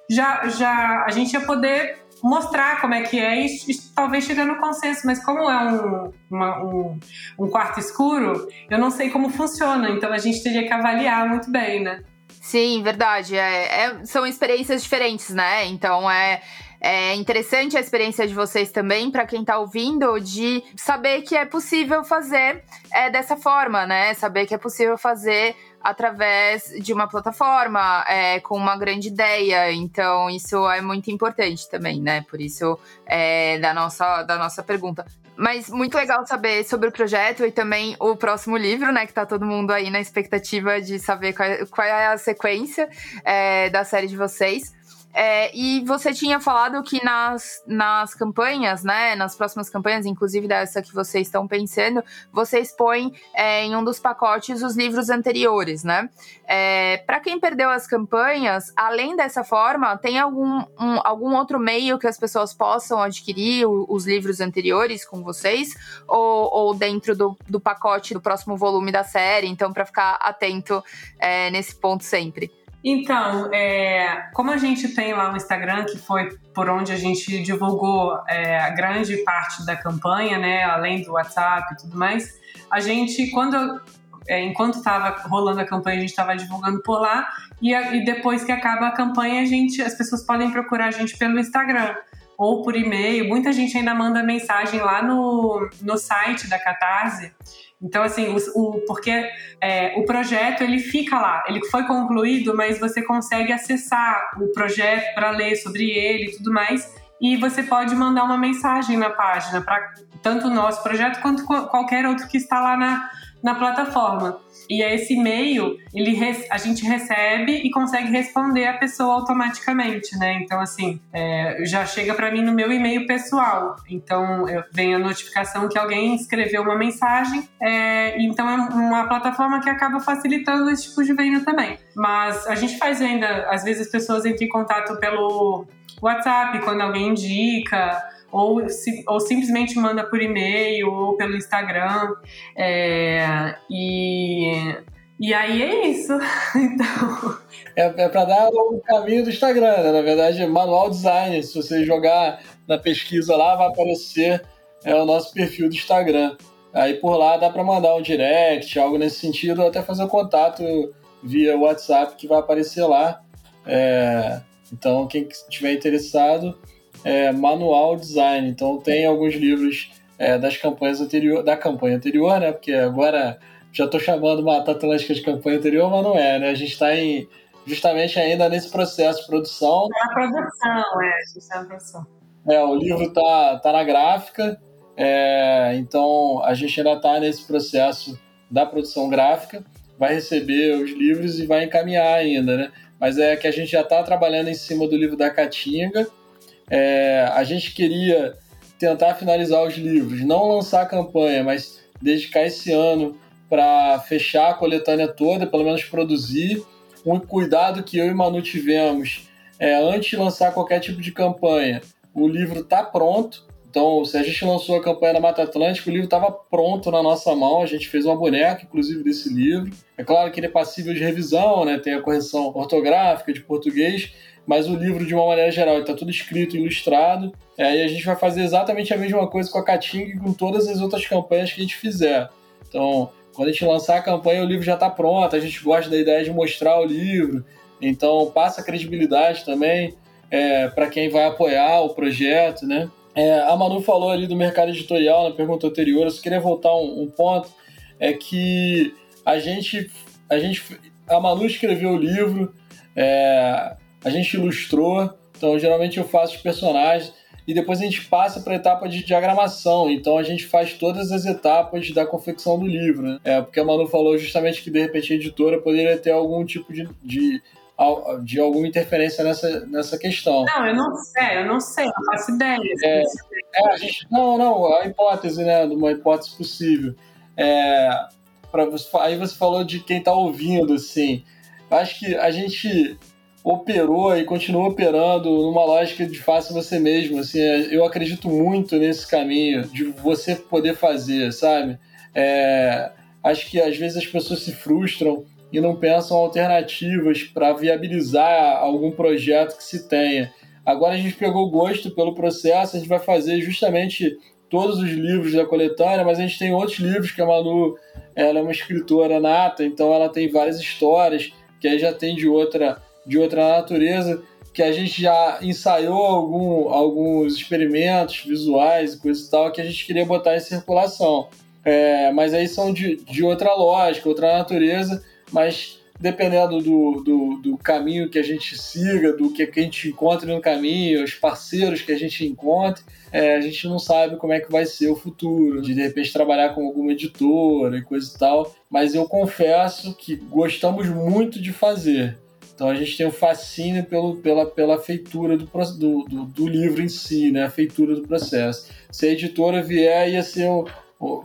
[SPEAKER 3] já, já a gente ia poder mostrar como é que é e, e talvez chegar no consenso. Mas como é um, uma, um, um quarto escuro, eu não sei como funciona, então a gente teria que avaliar muito bem, né?
[SPEAKER 1] Sim, verdade. É, é, são experiências diferentes, né? Então é é interessante a experiência de vocês também, para quem está ouvindo, de saber que é possível fazer é, dessa forma, né? Saber que é possível fazer através de uma plataforma é, com uma grande ideia. Então, isso é muito importante também, né? Por isso, é, da, nossa, da nossa pergunta. Mas muito legal saber sobre o projeto e também o próximo livro, né? Que tá todo mundo aí na expectativa de saber qual, qual é a sequência é, da série de vocês. É, e você tinha falado que nas, nas campanhas, né, nas próximas campanhas, inclusive dessa que vocês estão pensando, vocês põem é, em um dos pacotes os livros anteriores, né? É, Para quem perdeu as campanhas, além dessa forma, tem algum, um, algum outro meio que as pessoas possam adquirir o, os livros anteriores com vocês? Ou, ou dentro do, do pacote do próximo volume da série? Então, para ficar atento é, nesse ponto sempre.
[SPEAKER 3] Então, é, como a gente tem lá o Instagram, que foi por onde a gente divulgou é, a grande parte da campanha, né, além do WhatsApp e tudo mais, a gente, quando é, enquanto estava rolando a campanha, a gente estava divulgando por lá, e, a, e, depois que acaba a campanha, a gente, as pessoas podem procurar a gente pelo Instagram ou por e-mail. Muita gente ainda manda mensagem lá no, no site da Catarse. Então, assim, o, o porque é, o projeto ele fica lá, ele foi concluído, mas você consegue acessar o projeto para ler sobre ele e tudo mais. E você pode mandar uma mensagem na página para tanto o nosso projeto quanto qualquer outro que está lá na, na plataforma. E é esse e-mail, ele, a gente recebe e consegue responder a pessoa automaticamente, né? Então, assim, é, já chega para mim no meu e-mail pessoal. Então, vem a notificação que alguém escreveu uma mensagem. É, então, é uma plataforma que acaba facilitando esse tipo de venda também. Mas a gente faz ainda, às vezes as pessoas entram em contato pelo WhatsApp, quando alguém indica ou, se, ou simplesmente manda por e-mail ou pelo Instagram. É, e, e aí é isso. então.
[SPEAKER 4] É, é para dar o caminho do Instagram, né? Na verdade, manual design. Se você jogar na pesquisa lá, vai aparecer é, o nosso perfil do Instagram. Aí por lá dá para mandar um direct, algo nesse sentido, ou até fazer um contato via WhatsApp que vai aparecer lá. É, então, quem estiver interessado, é, manual design. Então tem alguns livros é, das campanhas anterior, da campanha anterior, né? Porque agora já estou chamando Mata Atlântica de campanha anterior, mas não é, né? A gente está em justamente ainda nesse processo de produção.
[SPEAKER 3] É a produção, é, a gente está na produção.
[SPEAKER 4] É, o livro tá, tá na gráfica, é, então a gente ainda está nesse processo da produção gráfica, vai receber os livros e vai encaminhar ainda, né? Mas é que a gente já está trabalhando em cima do livro da Caatinga. É, a gente queria tentar finalizar os livros, não lançar a campanha, mas dedicar esse ano para fechar a coletânea toda, pelo menos produzir. Um cuidado que eu e Manu tivemos é antes de lançar qualquer tipo de campanha, o livro está pronto. Então, se a gente lançou a campanha da Mata Atlântica, o livro estava pronto na nossa mão. A gente fez uma boneca, inclusive, desse livro. É claro que ele é passível de revisão, né? tem a correção ortográfica de português, mas o livro, de uma maneira geral, está tudo escrito, ilustrado. É, e a gente vai fazer exatamente a mesma coisa com a Caatinga e com todas as outras campanhas que a gente fizer. Então, quando a gente lançar a campanha, o livro já está pronto, a gente gosta da ideia de mostrar o livro, então passa credibilidade também é, para quem vai apoiar o projeto, né? É, a Manu falou ali do mercado editorial na pergunta anterior, eu só queria voltar um, um ponto, é que a gente, a gente, a Manu escreveu o livro, é, a gente ilustrou, então geralmente eu faço os personagens, e depois a gente passa para a etapa de diagramação. Então a gente faz todas as etapas da confecção do livro. Né? É, porque a Manu falou justamente que de repente a editora poderia ter algum tipo de, de de alguma interferência nessa, nessa questão.
[SPEAKER 3] Não, eu não sei, eu não sei, não faço ideia.
[SPEAKER 4] É, é, a gente, não, não, a hipótese, né, uma hipótese possível. É, pra, aí você falou de quem está ouvindo, assim. Acho que a gente operou e continua operando numa lógica de faça você mesmo. Assim, é, eu acredito muito nesse caminho de você poder fazer, sabe? É, acho que às vezes as pessoas se frustram e não pensam alternativas para viabilizar algum projeto que se tenha. Agora a gente pegou gosto pelo processo, a gente vai fazer justamente todos os livros da coletânea, mas a gente tem outros livros que a Manu ela é uma escritora nata, então ela tem várias histórias que aí já tem de outra de outra natureza, que a gente já ensaiou algum, alguns experimentos visuais e coisa e tal, que a gente queria botar em circulação. É, mas aí são de, de outra lógica, outra natureza, mas dependendo do, do, do, caminho que a gente siga, do que, a gente encontre no caminho, os parceiros que a gente encontre, é, a gente não sabe como é que vai ser o futuro, de de repente trabalhar com alguma editora e coisa e tal, mas eu confesso que gostamos muito de fazer. Então a gente tem um fascínio pelo, pela, pela feitura do, do, do, do, livro em si, né? a feitura do processo. Se a editora vier, ia ser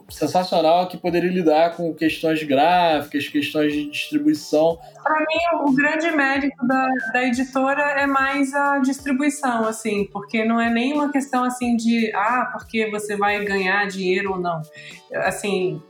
[SPEAKER 4] sensacional que poderia lidar com questões gráficas, questões de distribuição.
[SPEAKER 3] Para mim, o grande mérito da, da editora é mais a distribuição, assim, porque não é nenhuma questão assim de ah, porque você vai ganhar dinheiro ou não. Assim,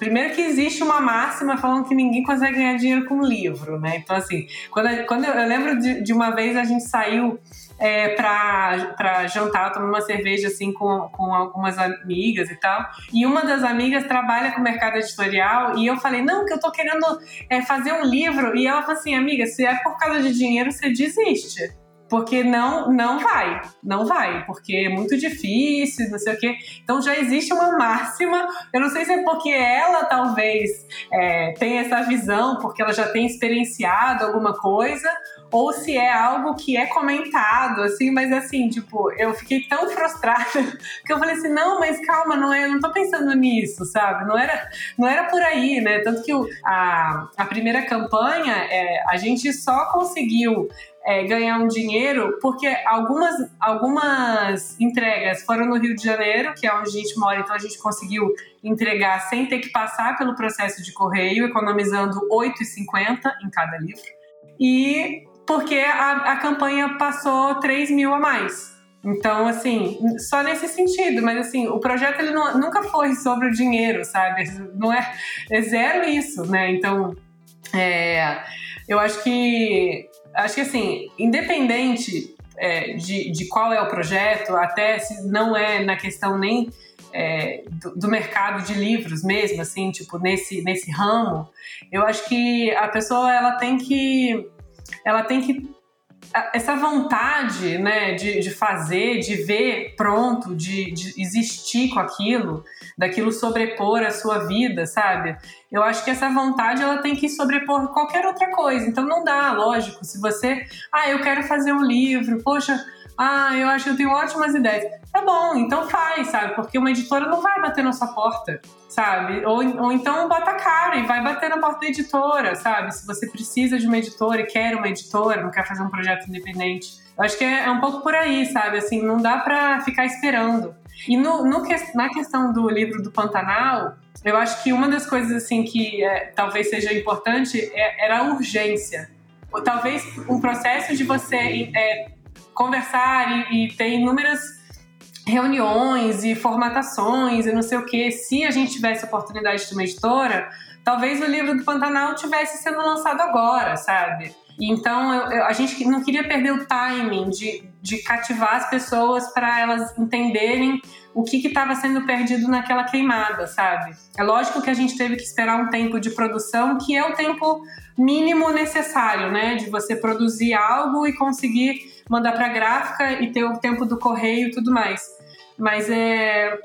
[SPEAKER 3] Primeiro que existe uma máxima falando que ninguém consegue ganhar dinheiro com livro, né? Então, assim, quando, quando eu, eu lembro de, de, uma vez a gente saiu é, para jantar, tomar uma cerveja assim com, com algumas amigas e tal. E uma das amigas trabalha com o mercado editorial e eu falei, não, que eu tô querendo é, fazer um livro. E ela falou assim, amiga, se é por causa de dinheiro, você desiste porque não não vai, não vai, porque é muito difícil, não sei o quê. Então já existe uma máxima. Eu não sei se é porque ela talvez é, tem essa visão, porque ela já tem experienciado alguma coisa, ou se é algo que é comentado, assim, mas assim, tipo, eu fiquei tão frustrada que eu falei assim, não, mas calma, não é, eu não tô pensando nisso, sabe? Não era, não era por aí, né? Tanto que o, a, a primeira campanha, é, a gente só conseguiu é, ganhar um dinheiro, porque algumas, algumas entregas foram no Rio de Janeiro, que é onde a gente mora, então a gente conseguiu entregar sem ter que passar pelo processo de correio, economizando R$ 8,50 em cada livro. E porque a, a campanha passou 3 mil a mais. Então, assim, só nesse sentido, mas assim, o projeto ele não, nunca foi sobre o dinheiro, sabe? Não é, é zero isso, né? Então, é, eu acho que acho que assim, independente é, de, de qual é o projeto, até se não é na questão nem é, do, do, mercado de livros mesmo, assim, tipo, nesse, nesse ramo, eu acho que a pessoa ela tem que ela tem que essa vontade né, de, de fazer, de ver pronto, de, de existir com aquilo, daquilo sobrepor a sua vida, sabe? Eu acho que essa vontade ela tem que sobrepor qualquer outra coisa. Então não dá, lógico. Se você, ah, eu quero fazer um livro, poxa, ah, eu acho que eu tenho ótimas ideias. Tá bom, então faz, sabe? Porque uma editora não vai bater na sua porta, sabe? Ou, ou então bota a cara e vai bater na porta da editora, sabe? Se você precisa de uma editora e quer uma editora, não quer fazer um projeto independente. Eu acho que é, é um pouco por aí, sabe? Assim, não dá pra ficar esperando. E no, no, na questão do livro do Pantanal, eu acho que uma das coisas assim que é, talvez seja importante é, era a urgência. Ou, talvez um processo de você é, conversar e, e ter inúmeras reuniões e formatações e não sei o que, se a gente tivesse a oportunidade de uma editora, talvez o livro do Pantanal tivesse sendo lançado agora, sabe? Então eu, eu, a gente não queria perder o timing de, de cativar as pessoas para elas entenderem o que estava sendo perdido naquela queimada, sabe? É lógico que a gente teve que esperar um tempo de produção, que é o tempo mínimo necessário, né? De você produzir algo e conseguir mandar para gráfica e ter o tempo do correio e tudo mais. Mas é,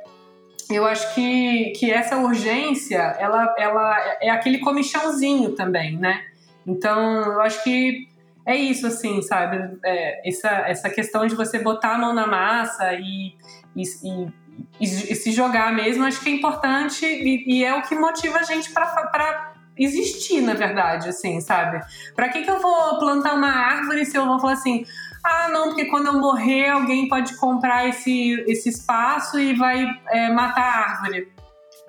[SPEAKER 3] eu acho que, que essa urgência, ela, ela é aquele comichãozinho também, né? Então, eu acho que é isso, assim, sabe? É, essa, essa questão de você botar a mão na massa e, e, e, e se jogar mesmo, acho que é importante e, e é o que motiva a gente para existir, na verdade, assim, sabe? Para que, que eu vou plantar uma árvore se eu vou falar assim, ah, não, porque quando eu morrer, alguém pode comprar esse, esse espaço e vai é, matar a árvore.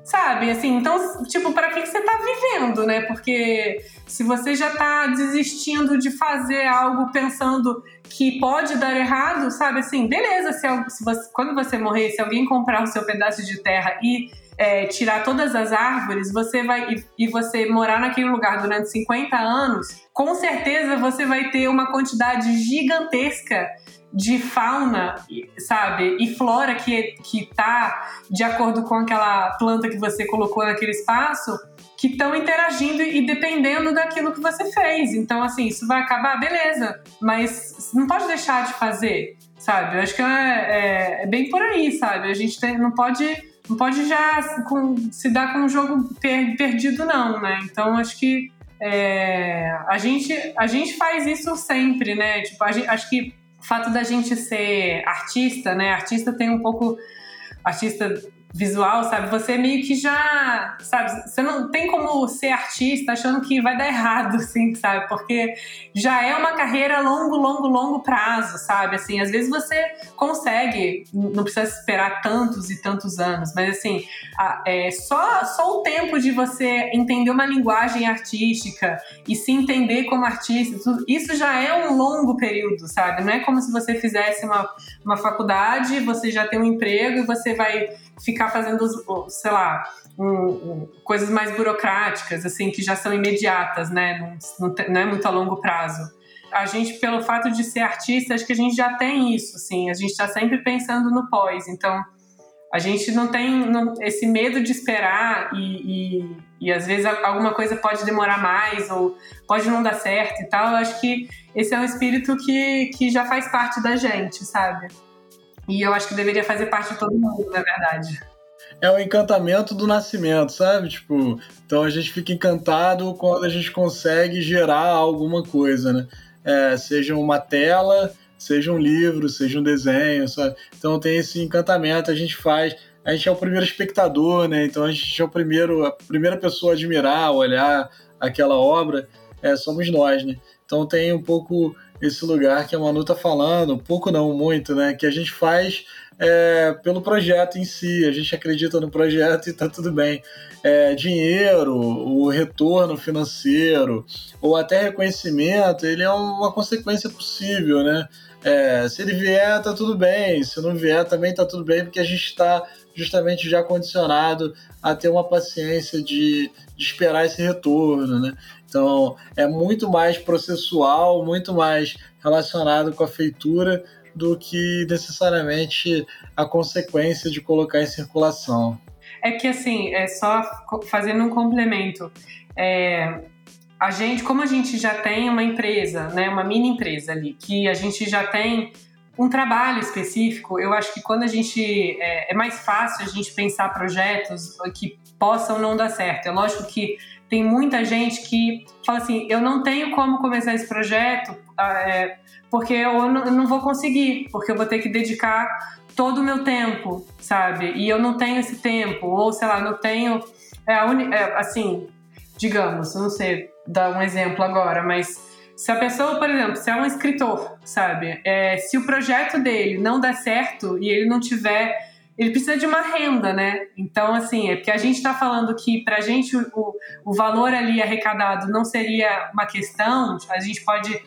[SPEAKER 3] Sabe, assim, então, tipo, para que, você tá vivendo, né? Porque se você já tá desistindo de fazer algo pensando que pode dar errado, sabe, assim, beleza, se, se você, quando você morrer, se alguém comprar o seu pedaço de terra e é, tirar todas as árvores, você vai e, e, você morar naquele lugar durante 50 anos, com certeza você vai ter uma quantidade gigantesca de fauna, sabe, e flora que que tá de acordo com aquela planta que você colocou naquele espaço, que estão interagindo e dependendo daquilo que você fez. Então, assim, isso vai acabar, beleza, mas não pode deixar de fazer, sabe? Eu acho que é, é, é bem por aí, sabe? A gente tem, não pode não pode já com, se dar com um jogo per, perdido, não, né? Então acho que é, a, gente, a gente faz isso sempre, né? Tipo, gente, acho que o fato da gente ser artista, né? Artista tem um pouco. Artista visual, sabe? Você meio que já, sabe? Você não tem como ser artista achando que vai dar errado, assim, sabe? Porque já é uma carreira longo, longo, longo prazo, sabe? Assim, às vezes você consegue, não precisa esperar tantos e tantos anos, mas assim, é só, só o tempo de você entender uma linguagem artística e se entender como artista, isso já é um longo período, sabe? Não é como se você fizesse uma, uma faculdade, você já tem um emprego e você vai ficar fazendo, sei lá, um, um, coisas mais burocráticas, assim, que já são imediatas, né? Não, não, é muito a longo prazo. A gente, pelo fato de ser artista, acho que a gente já tem isso, assim, a gente está sempre pensando no pós, então a gente não tem não, esse medo de esperar e, e, e, às vezes alguma coisa pode demorar mais ou pode não dar certo e tal. Eu acho que esse é um espírito que, que já faz parte da gente, sabe? E eu acho que deveria fazer parte de todo mundo, na verdade.
[SPEAKER 4] É o encantamento do nascimento, sabe? Tipo, então a gente fica encantado quando a gente consegue gerar alguma coisa, né? É, seja uma tela, seja um livro, seja um desenho, sabe? Então tem esse encantamento, a gente faz. A gente é o primeiro espectador, né? Então a gente é o primeiro, a primeira pessoa a admirar, olhar aquela obra, é, somos nós, né? Então tem um pouco esse lugar que a Manu tá falando, pouco não, muito, né? Que a gente faz é, pelo projeto em si, a gente acredita no projeto e tá tudo bem. É, dinheiro, o retorno financeiro, ou até reconhecimento, ele é uma consequência possível, né? É, se ele vier, tá tudo bem, se não vier, também tá tudo bem, porque a gente está justamente já condicionado a ter uma paciência de, de esperar esse retorno, né? Então, é muito mais processual, muito mais relacionado com a feitura do que necessariamente a consequência de colocar em circulação.
[SPEAKER 3] É que, assim, é só fazendo um complemento. É, a gente, como a gente já tem uma empresa, né, uma mini empresa ali, que a gente já tem um trabalho específico, eu acho que quando a gente é, é, mais fácil a gente pensar projetos que possam não dar certo. É lógico que tem muita gente que fala assim, eu não tenho como começar esse projeto ah, é, porque eu não, eu não vou conseguir, porque eu vou ter que dedicar todo o meu tempo, sabe? E eu não tenho esse tempo, ou sei lá, não tenho é, uni, é, assim, digamos, não sei dar um exemplo agora, mas se a pessoa, por exemplo, se é um escritor, sabe, é, se o projeto dele não der certo e ele não tiver ele precisa de uma renda, né? Então, assim, é porque a gente está falando que para a gente o, o valor ali arrecadado não seria uma questão, a gente pode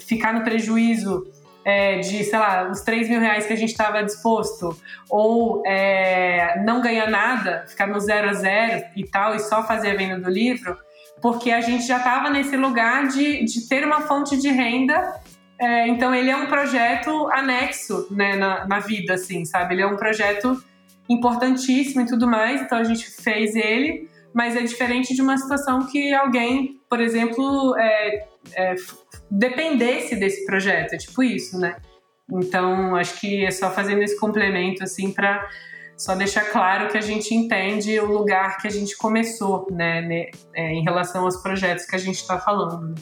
[SPEAKER 3] ficar no prejuízo é, de, sei lá, os 3 mil reais que a gente estava disposto, ou é, não ganhar nada, ficar no zero a zero e tal, e só fazer a venda do livro, porque a gente já estava nesse lugar de, de ter uma fonte de renda. É, então, ele é um projeto anexo né, na, na vida, assim, sabe? Ele é um projeto importantíssimo e tudo mais, então a gente fez ele, mas é diferente de uma situação que alguém, por exemplo, é, é, dependesse desse projeto, é tipo isso, né? Então, acho que é só fazendo esse complemento, assim, para só deixar claro que a gente entende o lugar que a gente começou, né, né é, em relação aos projetos que a gente está falando.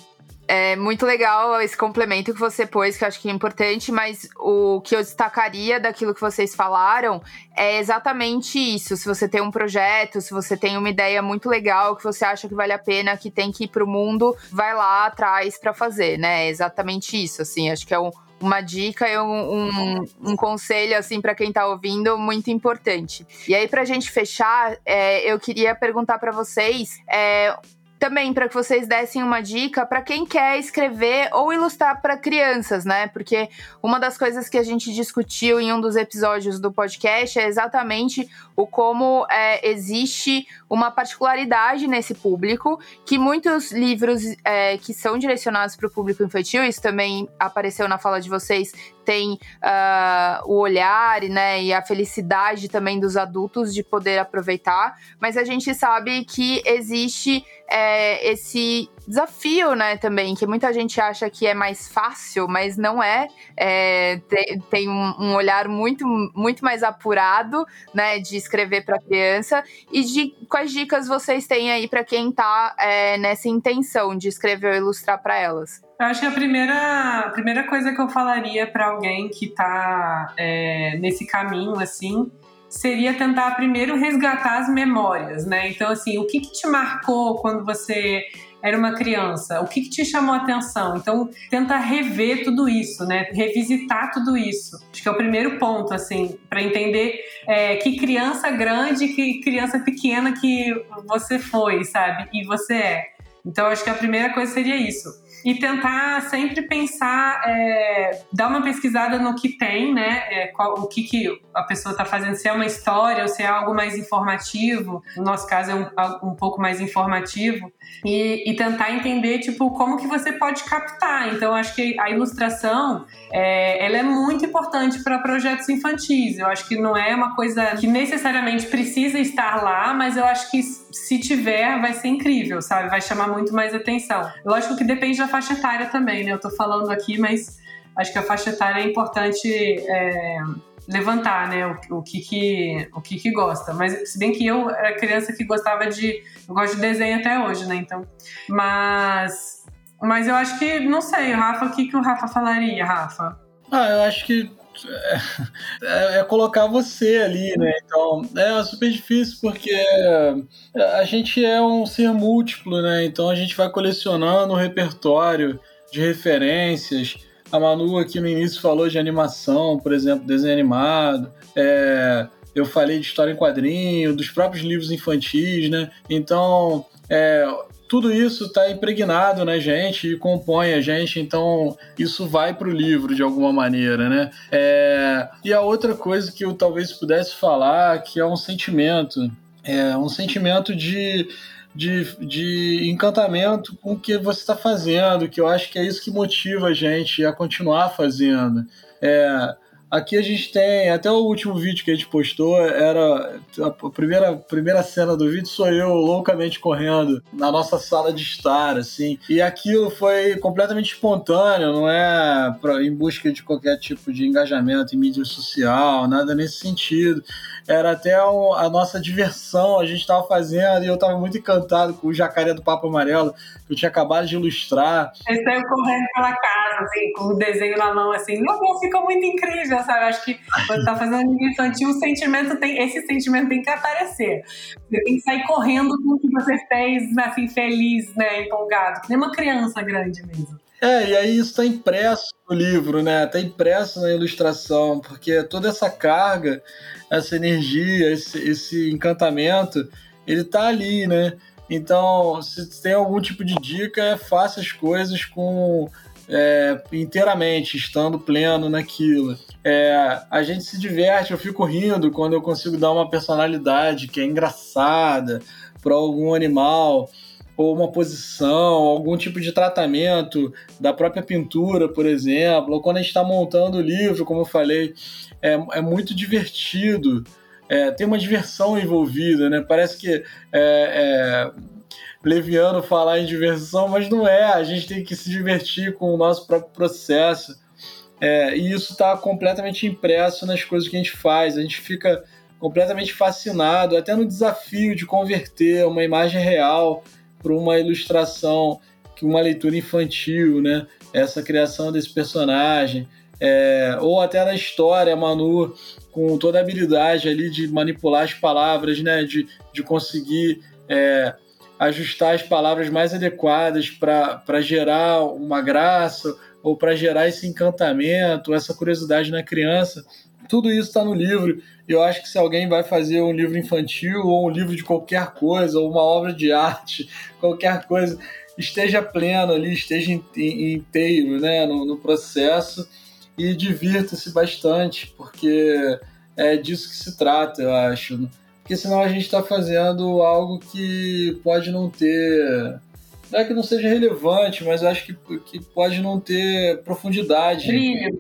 [SPEAKER 1] É muito legal esse complemento que você pôs, que eu acho que é importante, mas o que eu destacaria daquilo que vocês falaram é exatamente isso. Se você tem um projeto, se você tem uma ideia muito legal que você acha que vale a pena, que tem que ir para o mundo, vai lá atrás para fazer, né? É exatamente isso, assim. Acho que é um, uma dica e um, um, um, conselho, assim, para quem está ouvindo, muito importante. E aí, para a gente fechar, é, eu queria perguntar para vocês é, também para que vocês dessem uma dica para quem quer escrever ou ilustrar para crianças, né? Porque uma das coisas que a gente discutiu em um dos episódios do podcast é exatamente o como é, existe uma particularidade nesse público, que muitos livros é, que são direcionados para o público infantil, isso também apareceu na fala de vocês, tem uh, o olhar né, e a felicidade também dos adultos de poder aproveitar, mas a gente sabe que existe é, esse desafio, né, também, que muita gente acha que é mais fácil, mas não é. é tem, tem um, olhar muito, muito mais apurado, né, de escrever para criança. E de quais dicas vocês têm aí para quem está é, nessa intenção de escrever ou ilustrar para elas?
[SPEAKER 3] Eu acho que a primeira, a primeira coisa que eu falaria para alguém que está é, nesse caminho, assim, seria tentar primeiro resgatar as memórias, né? Então, assim, o que, que te marcou quando você era uma criança? O que, que te chamou a atenção? Então, tenta rever tudo isso, né? Revisitar tudo isso. Acho que é o primeiro ponto, assim, para entender é, que criança grande, que criança pequena que você foi, sabe? E você é. Então, acho que a primeira coisa seria isso e tentar sempre pensar, é, dar uma pesquisada no que tem, né? É, qual, o que, que a pessoa está fazendo, se é uma história ou se é algo mais informativo. No nosso caso é um, um pouco mais informativo e, e, tentar entender tipo como que você pode captar. Então acho que a ilustração é, ela é muito importante para projetos infantis. Eu acho que não é uma coisa que necessariamente precisa estar lá, mas eu acho que se tiver vai ser incrível, sabe? Vai chamar muito mais atenção. Lógico que depende da faixa etária também, né? Eu tô falando aqui, mas acho que a faixa etária é importante é, levantar, né? O, o, que que, o que que gosta. Mas se bem que eu era criança que gostava de... Eu gosto de desenho até hoje, né? Então... Mas... Mas eu acho que... Não sei, Rafa, o que que o Rafa falaria, Rafa?
[SPEAKER 4] Ah, eu acho que é, é, colocar você ali, né? Então é super difícil porque a gente é um ser múltiplo, né? Então a gente vai colecionando um repertório de referências. A Manu aqui no início falou de animação, por exemplo, desenho animado. É, eu falei de história em quadrinho, dos próprios livros infantis, né? Então, é, tudo isso está impregnado na gente e compõe a gente, então isso vai para o livro de alguma maneira, né? É... E a outra coisa que eu talvez pudesse falar, que é um sentimento, é um sentimento de, de, de encantamento com o que você está fazendo, que eu acho que é isso que motiva a gente a continuar fazendo. É, Aqui a gente tem, até o último vídeo que a gente postou, era a primeira, primeira cena do vídeo sou eu loucamente correndo na nossa sala de estar, assim. E aquilo foi completamente espontâneo, não é pra, em busca de qualquer tipo de engajamento em mídia social, nada nesse sentido. Era até a nossa diversão, a gente estava fazendo e eu estava muito encantado com o jacaré do Papo Amarelo, que eu tinha acabado de ilustrar.
[SPEAKER 3] Ele saiu correndo pela casa, assim, com o desenho na mão, assim, Deus, ficou muito incrível, sabe? Acho que quando tá fazendo anime infantil, o sentimento tem, esse sentimento tem que aparecer. Você tem que sair correndo com o que você fez, assim, feliz, né, empolgado, que nem uma criança grande mesmo.
[SPEAKER 4] É, e aí isso está impresso no livro, né? Está impresso na ilustração, porque toda essa carga, essa energia, esse, esse encantamento, ele está ali, né? Então, se tem algum tipo de dica, é faça as coisas com é, inteiramente, estando pleno naquilo. É, a gente se diverte, eu fico rindo quando eu consigo dar uma personalidade que é engraçada para algum animal ou uma posição, algum tipo de tratamento da própria pintura, por exemplo, ou quando a gente está montando o livro, como eu falei, é, é muito divertido é, tem uma diversão envolvida, né? Parece que é, é, leviano falar em diversão, mas não é. A gente tem que se divertir com o nosso próprio processo. É, e isso está completamente impresso nas coisas que a gente faz. A gente fica completamente fascinado, até no desafio de converter uma imagem real para uma ilustração, uma leitura infantil, né? Essa criação desse personagem. É, ou até na história, Manu com toda a habilidade ali de manipular as palavras, né? De, de conseguir é, ajustar as palavras mais adequadas para gerar uma graça ou para gerar esse encantamento, essa curiosidade na criança. Tudo isso está no livro. Eu acho que se alguém vai fazer um livro infantil ou um livro de qualquer coisa, ou uma obra de arte, qualquer coisa, esteja pleno ali, esteja inteiro né, no, no processo e divirta-se bastante, porque é disso que se trata, eu acho. Porque senão a gente está fazendo algo que pode não ter. Não é que não seja relevante, mas eu acho que, que pode não ter profundidade.
[SPEAKER 3] Brilho.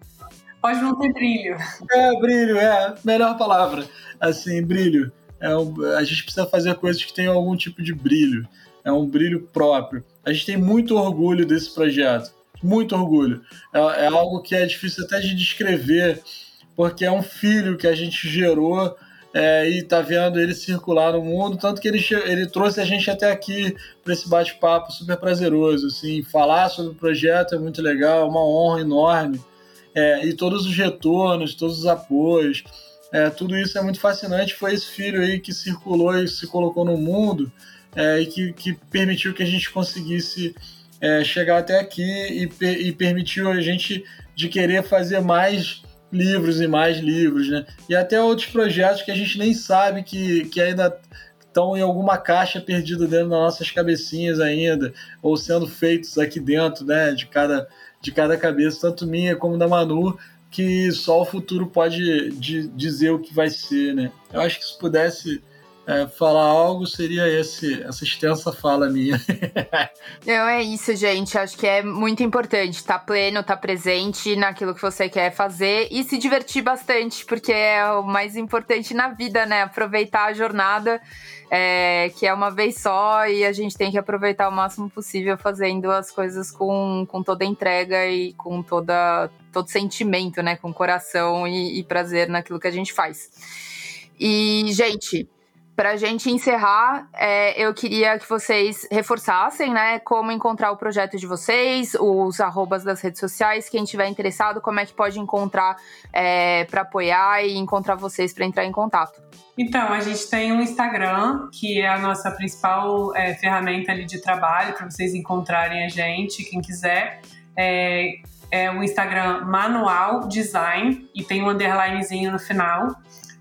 [SPEAKER 3] Pode não ter brilho.
[SPEAKER 4] É, brilho, é. Melhor palavra. Assim, brilho. É um, a gente precisa fazer coisas que tenham algum tipo de brilho. É um brilho próprio. A gente tem muito orgulho desse projeto muito orgulho. É, é, algo que é difícil até de descrever, porque é um filho que a gente gerou é, e tá vendo ele circular no mundo, tanto que ele, ele trouxe a gente até aqui para esse bate-papo super prazeroso. Assim, falar sobre o projeto é muito legal, é uma honra enorme. É, e todos os retornos, todos os apoios, é, tudo isso é muito fascinante. Foi esse filho aí que circulou e se colocou no mundo é, e que, que permitiu que a gente conseguisse é, chegar até aqui e, e permitiu a gente de querer fazer mais livros e mais livros, né? E até outros projetos que a gente nem sabe que, que ainda estão em alguma caixa perdida dentro das nossas cabecinhas ainda, ou sendo feitos aqui dentro, né? De cada, de cada cabeça, tanto minha como da Manu, que só o futuro pode de, dizer o que vai ser, né? Eu acho que se pudesse é, falar algo seria esse, essa extensa fala minha.
[SPEAKER 1] Não, é isso, gente. Acho que é muito importante estar tá pleno, estar tá presente naquilo que você quer fazer e se divertir bastante, porque é o mais importante na vida, né? Aproveitar a jornada, é, que é uma vez só, e a gente tem que aproveitar o máximo possível fazendo as coisas com, com toda entrega e com toda, todo sentimento, né? Com coração e, e prazer naquilo que a gente faz. E, gente, para a gente encerrar, é, eu queria que vocês reforçassem, né, como encontrar o projeto de vocês, os arrobas das redes sociais, quem tiver interessado, como é que pode encontrar é, para apoiar e encontrar vocês para entrar em contato.
[SPEAKER 3] Então, a gente tem um Instagram, que é a nossa principal é, ferramenta ali de trabalho, para vocês encontrarem a gente, quem quiser. É, é o Instagram Manual Design, e tem um underlinezinho no final.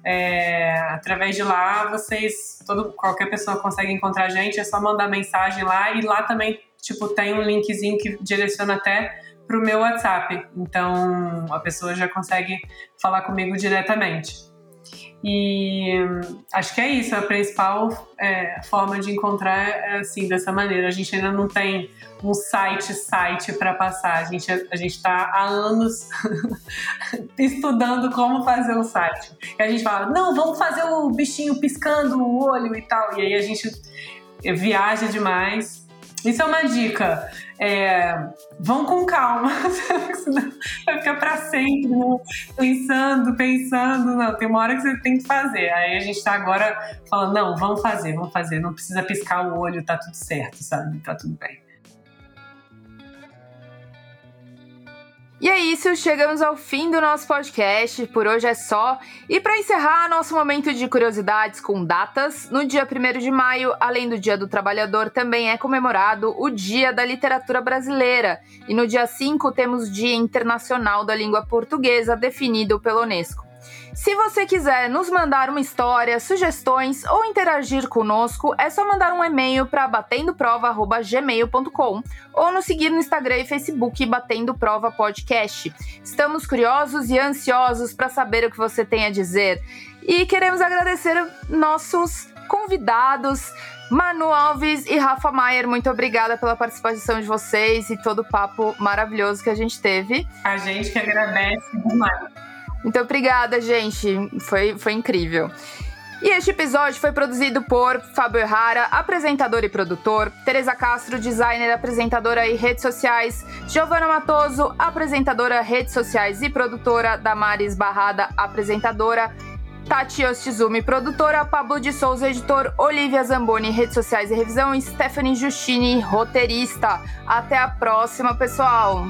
[SPEAKER 3] É, através de lá, vocês, todo, qualquer pessoa consegue encontrar a gente, é só mandar mensagem lá e lá também, tipo, tem um linkzinho que direciona até pro meu WhatsApp. Então, a pessoa já consegue falar comigo diretamente. E acho que é isso, a principal é, forma de encontrar é assim, dessa maneira. A gente ainda não tem um site site para passar. A gente a gente está há anos estudando como fazer um site. E a gente fala, não, vamos fazer o bichinho piscando o olho e tal. E aí a gente viaja demais. Isso é uma dica. É, vão com calma, vai ficar para sempre né? pensando, pensando. Não, tem uma hora que você tem que fazer. Aí a gente está agora falando, não, vamos fazer, vamos fazer. Não precisa piscar o olho, tá tudo certo, sabe? Tá tudo bem.
[SPEAKER 1] E é isso, chegamos ao fim do nosso podcast. Por hoje é só. E para encerrar nosso momento de curiosidades com datas, no dia 1 de maio, além do Dia do Trabalhador, também é comemorado o Dia da Literatura Brasileira. E no dia 5 temos Dia Internacional da Língua Portuguesa, definido pela Unesco. Se você quiser nos mandar uma história, sugestões ou interagir conosco, é só mandar um e-mail para batendoprova@gmail.com ou nos seguir no Instagram e Facebook Batendo Prova Podcast. Estamos curiosos e ansiosos para saber o que você tem a dizer e queremos agradecer nossos convidados. Manu Alves e Rafa Maier, muito obrigada pela participação de vocês e todo o papo maravilhoso que a gente teve.
[SPEAKER 3] A gente que agradece demais.
[SPEAKER 1] Muito obrigada, gente. Foi, foi incrível. E este episódio foi produzido por Fábio Errara, apresentador e produtor, Teresa Castro, designer, apresentadora e redes sociais, Giovana Matoso, apresentadora, redes sociais e produtora, Damares Barrada, apresentadora, Tati Ostizumi, produtora, Pablo de Souza, editor, Olivia Zamboni, redes sociais e revisão, e Stephanie Justini, roteirista. Até a próxima, pessoal!